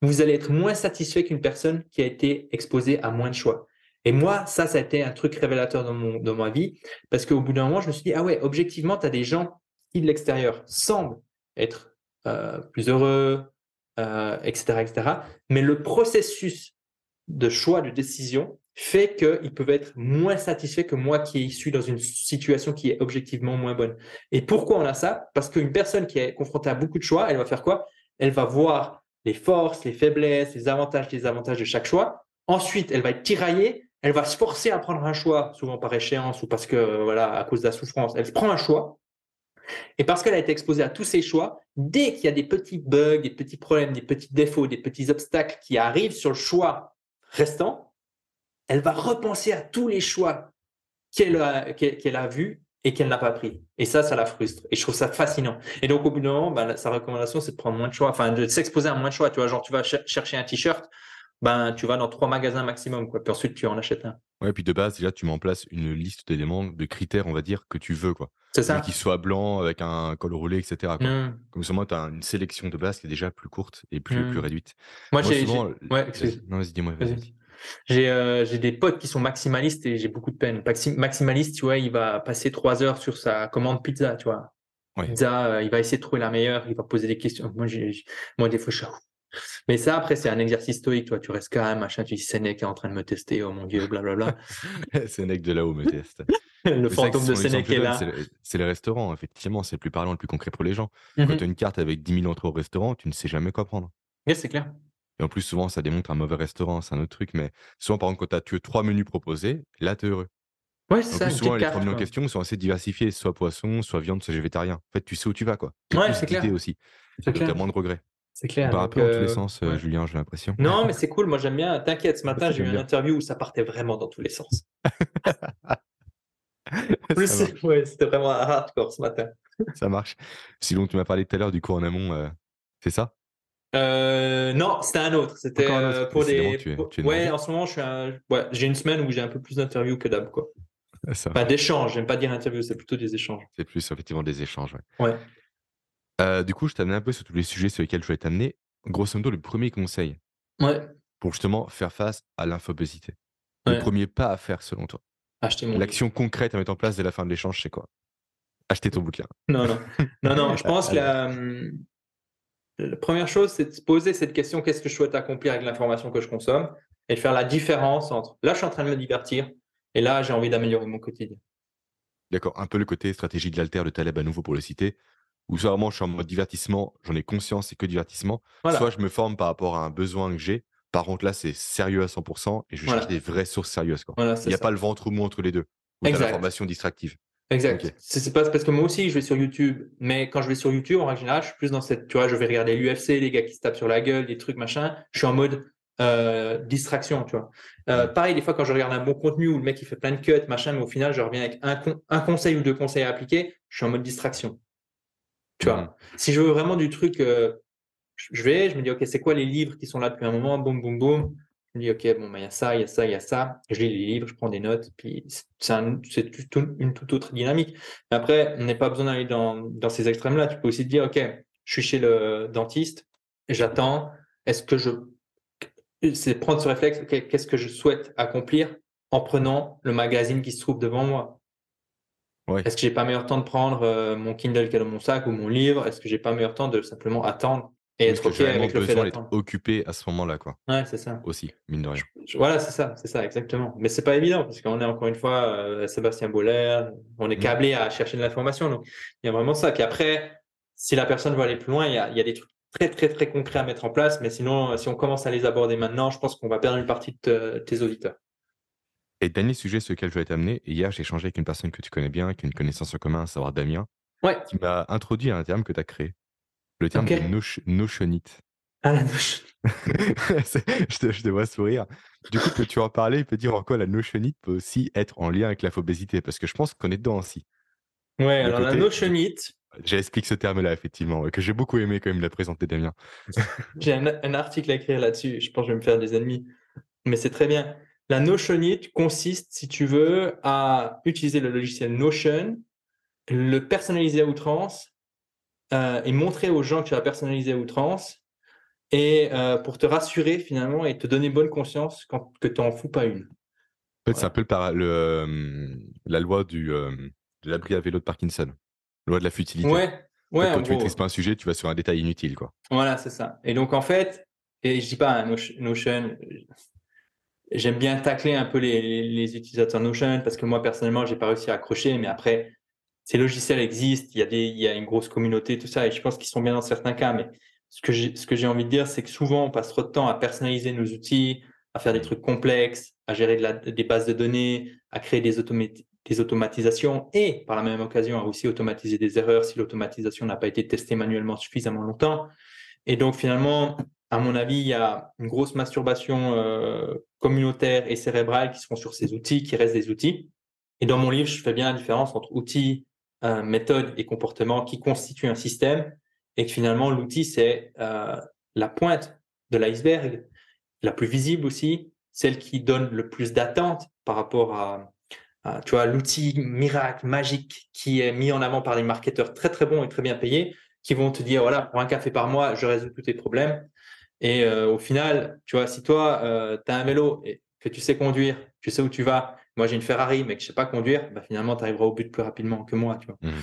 vous allez être moins satisfait qu'une personne qui a été exposée à moins de choix. Et moi, ça, ça a été un truc révélateur dans, mon, dans ma vie, parce qu'au bout d'un moment, je me suis dit, ah ouais, objectivement, tu as des gens qui, de l'extérieur, semblent être euh, plus heureux, etc., euh, etc. Mais le processus de choix, de décision, fait qu'ils peuvent être moins satisfaits que moi qui suis dans une situation qui est objectivement moins bonne. Et pourquoi on a ça? Parce qu'une personne qui est confrontée à beaucoup de choix, elle va faire quoi? Elle va voir les forces, les faiblesses, les avantages, les désavantages de chaque choix. Ensuite, elle va être tiraillée, elle va se forcer à prendre un choix, souvent par échéance ou parce que, voilà, à cause de la souffrance, elle prend un choix. Et parce qu'elle a été exposée à tous ces choix, dès qu'il y a des petits bugs, des petits problèmes, des petits défauts, des petits obstacles qui arrivent sur le choix restant, elle va repenser à tous les choix qu'elle a, qu'elle a vus et qu'elle n'a pas pris. Et ça, ça la frustre. Et je trouve ça fascinant. Et donc, au bout d'un moment, ben, sa recommandation, c'est de prendre moins de choix, enfin, de s'exposer à moins de choix. Tu vois, genre, tu vas chercher un t-shirt, ben, tu vas dans trois magasins maximum, quoi. Puis ensuite, tu en achètes un. Ouais, puis de base, déjà, tu mets en place une liste d'éléments, de critères, on va dire, que tu veux, quoi. C'est ça. Qu'il soit blanc, avec un col roulé, etc. Mmh. Comme ça, moi, tu as une sélection de base qui est déjà plus courte et plus, plus mmh. réduite. Moi, j'ai. Ouais, Non, vas-y, dis-moi. Euh, j'ai des potes qui sont maximalistes et j'ai beaucoup de peine. Maximaliste, tu vois, il va passer trois heures sur sa commande pizza, tu vois. Pizza, euh, il va essayer de trouver la meilleure, il va poser des questions. Moi, moi des fois, je mais ça, après, c'est un exercice stoïque, toi. Tu restes quand même, machin, tu dis Sénèque est en train de me tester, oh mon Dieu, blablabla. [LAUGHS] Sénèque de là-haut me teste. [LAUGHS] le fantôme de Sénèque est là. C'est les restaurants, effectivement, c'est le plus parlant, le plus concret pour les gens. Quand mmh tu as une carte avec 10 000 entrées au restaurant, tu ne sais jamais quoi prendre. Oui, c'est clair. Et en plus, souvent, ça démontre un mauvais restaurant, c'est un autre truc. Mais souvent, par exemple, quand tu as trois menus proposés, là, tu es heureux. Ouais, c'est ça. souvent, les trois menus en question sont assez diversifiés, soit poisson, soit viande, soit végétarien. En fait, tu sais où tu vas, quoi. Ouais, c'est clair. aussi. Tu as moins de regrets. C'est clair. Bah, un peu dans tous les sens, euh, Julien, j'ai l'impression. Non, mais c'est cool. Moi, j'aime bien. T'inquiète, ce matin, j'ai eu une interview où ça partait vraiment dans tous les sens. [LAUGHS] [LAUGHS] ouais, c'était vraiment hardcore ce matin. ça marche. Sinon, tu m'as parlé tout à l'heure du cours en amont, euh, c'est ça? Euh, Non, c'était un autre. C'était pour des. ouais, en ce moment, j'ai une semaine où j'ai un peu plus d'interviews que d'hab, quoi. Pas d'échanges. J'aime pas dire interview, c'est plutôt des échanges. C'est plus effectivement des échanges. Ouais. Euh, du coup, je t'amène un peu sur tous les sujets sur lesquels je voulais t'amener. Grosso modo, le premier conseil Ouais. pour justement faire face à l'infobésité. Le premier pas à faire selon toi. Acheter mon L'action concrète à mettre en place dès la fin de l'échange, c'est quoi? Acheter ton bouquin. Non, non. Non, non, je [LAUGHS] pense que la, la première chose, c'est de se poser cette question qu'est-ce que je souhaite accomplir avec l'information que je consomme et de faire la différence entre là, je suis en train de me divertir et là, j'ai envie d'améliorer mon quotidien. D'accord, un peu le côté stratégie de l'alter de Taleb à nouveau pour le citer, ou soit vraiment je suis en mode divertissement, j'en ai conscience, c'est que divertissement, soit je me forme par rapport à un besoin que j'ai. Par contre, là, c'est sérieux à 100% et je cherche des vraies sources sérieuses. Quoi. Il n'y a pas le ventre mou entre les deux. Ou l'information distractive. Exact. C'est pas parce que moi aussi, je vais sur YouTube, mais quand je vais sur YouTube, en règle générale, je suis plus dans cette, tu vois, je vais regarder l'UFC, les gars qui se tapent sur la gueule, des trucs, machin. Je suis en mode euh, distraction, tu vois. Euh, pareil, des fois, quand je regarde un bon contenu où le mec il fait plein de cuts, machin, mais au final, je reviens avec un, un conseil ou deux conseils à appliquer, je suis en mode distraction. Tu vois, mmh. si je veux vraiment du truc, euh, je vais, je me dis, OK, c'est quoi les livres qui sont là depuis un moment Boum, boum, boum. Je me dis, OK, bon, bah, il y a ça, il y a ça, il y a ça. Je lis les livres, je prends des notes, puis c'est une toute autre dynamique. Mais après, on n'a pas besoin d'aller dans, dans, ces extrêmes-là. Tu peux aussi te dire, OK, je suis chez le dentiste, j'attends. Est-ce que je. C'est prendre ce réflexe, OK, qu'est-ce que je souhaite accomplir en prenant le magazine qui se trouve devant moi? Est-ce que j'ai pas meilleur temps de prendre euh, mon Kindle qui est dans mon sac ou mon livre? Est-ce que j'ai pas meilleur temps de simplement attendre? Et être OK avec le fait d'attendre occupé à ce moment-là, quoi. Ouais, c'est ça. Aussi, mine de rien. voilà, c'est ça, c'est ça, exactement. Mais c'est pas évident parce qu'on est encore une fois euh, Sébastien Boller, on est mmh. câblé à chercher de l'information. Donc, il y a vraiment ça. Puis après, si la personne veut aller plus loin, il y a, il y a des trucs très, très, très concrets à mettre en place. Mais sinon, si on commence à les aborder maintenant, je pense qu'on va perdre une partie de tes auditeurs. Et dernier sujet sur lequel je vais t'amener, hier j'ai échangé avec une personne que tu connais bien, qui a une connaissance en commun, à savoir Damien, qui m'a introduit à un terme que tu as créé, le terme de notionite. Ah, la notion. [LAUGHS] je, te, je te vois sourire. Du coup, que tu en parler, il peut dire en quoi la notionite peut aussi être en lien avec la phobésité, parce que je pense qu'on est dedans aussi. Ouais, alors la notionite. J'explique ce terme-là, effectivement, que j'ai beaucoup aimé quand il me l'a présenté, Damien. [LAUGHS] j'ai un, un, article à écrire là-dessus, je pense que je vais me faire des ennemis, mais c'est très bien. La Notionite consiste, si tu veux, à utiliser le logiciel Notion, le personnaliser à outrance euh, et montrer aux gens que tu as personnalisé à outrance et euh, pour te rassurer finalement et te donner bonne conscience quand, que tu n'en fous pas une. En fait, c'est un peu le, euh, la loi du, de l'abri à vélo de Parkinson, loi de la futilité. Ouais, ouais, quand tu maîtrises pas un sujet, tu vas sur un détail inutile. Quoi. Voilà, c'est ça. Et donc, en fait, et je dis pas Notion, j'aime bien tacler un peu les, les, utilisateurs Notion parce que moi, personnellement, j'ai pas réussi à accrocher, mais après, ces logiciels existent, il y a, des, il y a une grosse communauté, tout ça, et je pense qu'ils sont bien dans certains cas, mais ce que j'ai, ce que j'ai envie de dire, c'est que souvent, on passe trop de temps à personnaliser nos outils, à faire des trucs complexes, à gérer de la, des bases de données, à créer des, des automatisations et, par la même occasion, à aussi automatiser des erreurs si l'automatisation n'a pas été testée manuellement suffisamment longtemps. Et donc, finalement, à mon avis, il y a une grosse masturbation euh, communautaire et cérébrale qui se font sur ces outils, qui restent des outils. Et dans mon livre, je fais bien la différence entre outils, euh, méthodes et comportements qui constituent un système et que finalement, l'outil, c'est euh, la pointe de l'iceberg, la plus visible aussi, celle qui donne le plus d'attente par rapport à, tu vois, l'outil miracle, magique qui est mis en avant par des marketeurs très, très bons et très bien payés qui vont te dire, voilà, pour un café par mois, je résous tous tes problèmes. Et euh, au final, tu vois, si toi, tu as un vélo et que tu sais conduire, tu sais où tu vas, moi j'ai une Ferrari, mais que je ne sais pas conduire, bah, finalement, tu arriveras au but plus rapidement que moi. Tu vois. Mmh.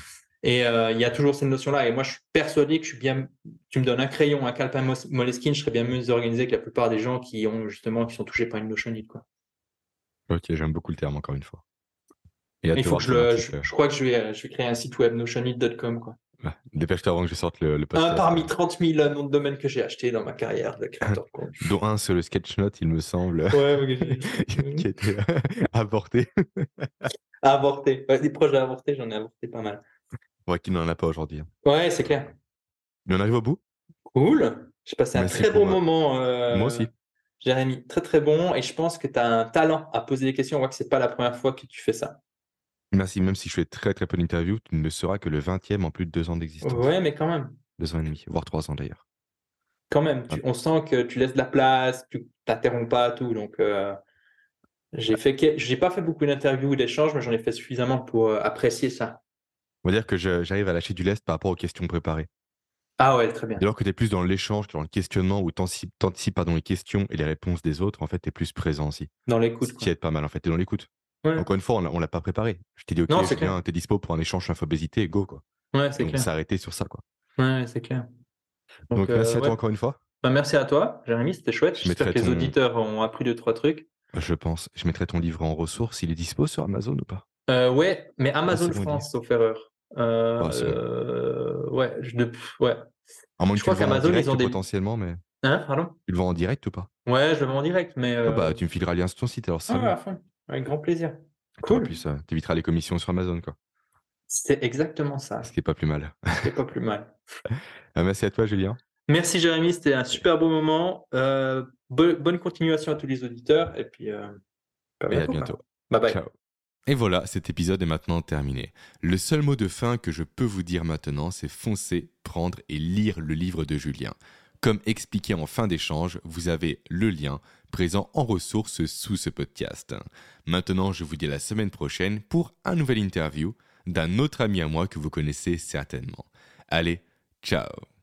Et euh, il y a toujours cette notion-là. Et moi, je suis persuadé que je suis bien. Tu me donnes un crayon, un calepin Moleskine, je serais bien mieux organisé que la plupart des gens qui ont justement qui sont touchés par une notion Quoi. Ok, j'aime beaucoup le terme encore une fois. Il faut que je, je, crois que je vais, je vais créer un site web notionit.com. Quoi. Dépêche-toi avant que je sorte le, le Un parmi 30 000 noms de domaine que j'ai acheté dans ma carrière de créateur [LAUGHS] Dont un sur le sketchnote, il me semble. Ouais, [LAUGHS] qui a été avorté. [LAUGHS] avorté. Ouais, des projets avortés, j'en ai avorté pas mal. Ouais, qu'il n'en a pas aujourd'hui. Hein. Ouais, c'est clair. Mais on arrive au bout? Cool. J'ai passé un très bon moment. Euh, Moi aussi. Jérémy, très très bon. Et je pense que tu as un talent à poser des questions. On voit que c'est pas la première fois que tu fais ça. Merci, même si je fais très très peu d'interviews, tu ne seras que le 20e en plus de deux ans d'existence. Ouais, mais quand même. Deux ans et demi, voire trois ans d'ailleurs. Quand même, on sent que tu laisses de la place, tu t'interromps pas, tout. Donc, euh, j'ai fait, j'ai pas fait beaucoup d'interviews ou d'échanges, mais j'en ai fait suffisamment pour euh, apprécier ça. On va dire que j'arrive à lâcher du lest par rapport aux questions préparées. Ah ouais, très bien. Alors que tu es plus dans l'échange, dans le questionnement, où tu anticipes les questions et les réponses des autres, en fait, tu es plus présent aussi. Dans l'écoute. Ce qui aide pas mal, en fait. Tu es dans l'écoute. Encore une fois, on l'a pas préparé. Je t'ai dit, ok, tu es dispo pour un échange infobésité, go, quoi. Ouais, c'est clair. On s'est arrêté sur ça, quoi. Ouais, c'est clair. Donc, merci à toi encore une fois. Bah, merci à toi, Jérémy, c'était chouette. J'espère que les auditeurs ont appris deux, trois trucs. Je pense. Je mettrai ton livre en ressources. Il est dispo sur Amazon ou pas? Euh, Ouais, mais ah, Amazon France, sauf erreur. Euh, ah, euh, ouais, je, ouais. je crois qu'Amazon, ils ont des. Potentiellement, mais. Hein, pardon? Tu le vends en direct ou pas? Ouais, je le vends en direct, mais. Ah bah, tu me fileras le lien sur ton site alors ça. Ah, Avec grand plaisir. Cool. En plus, tu éviteras les commissions sur Amazon, quoi. C'est exactement ça. Ce qui n'est pas plus mal. Ce pas plus mal. [LAUGHS] merci à toi, Julien. Merci, Jérémy. C'était un super beau moment. Euh, bonne continuation à tous les auditeurs. Et puis, euh, à bientôt. Bye bye. Ciao. Et voilà, cet épisode est maintenant terminé. Le seul mot de fin que je peux vous dire maintenant, c'est foncer, prendre et lire le livre de Julien. Comme expliqué en fin d'échange, vous avez le lien présent en ressources sous ce podcast. Maintenant, je vous dis à la semaine prochaine pour un nouvel interview d'un autre ami à moi que vous connaissez certainement. Allez, ciao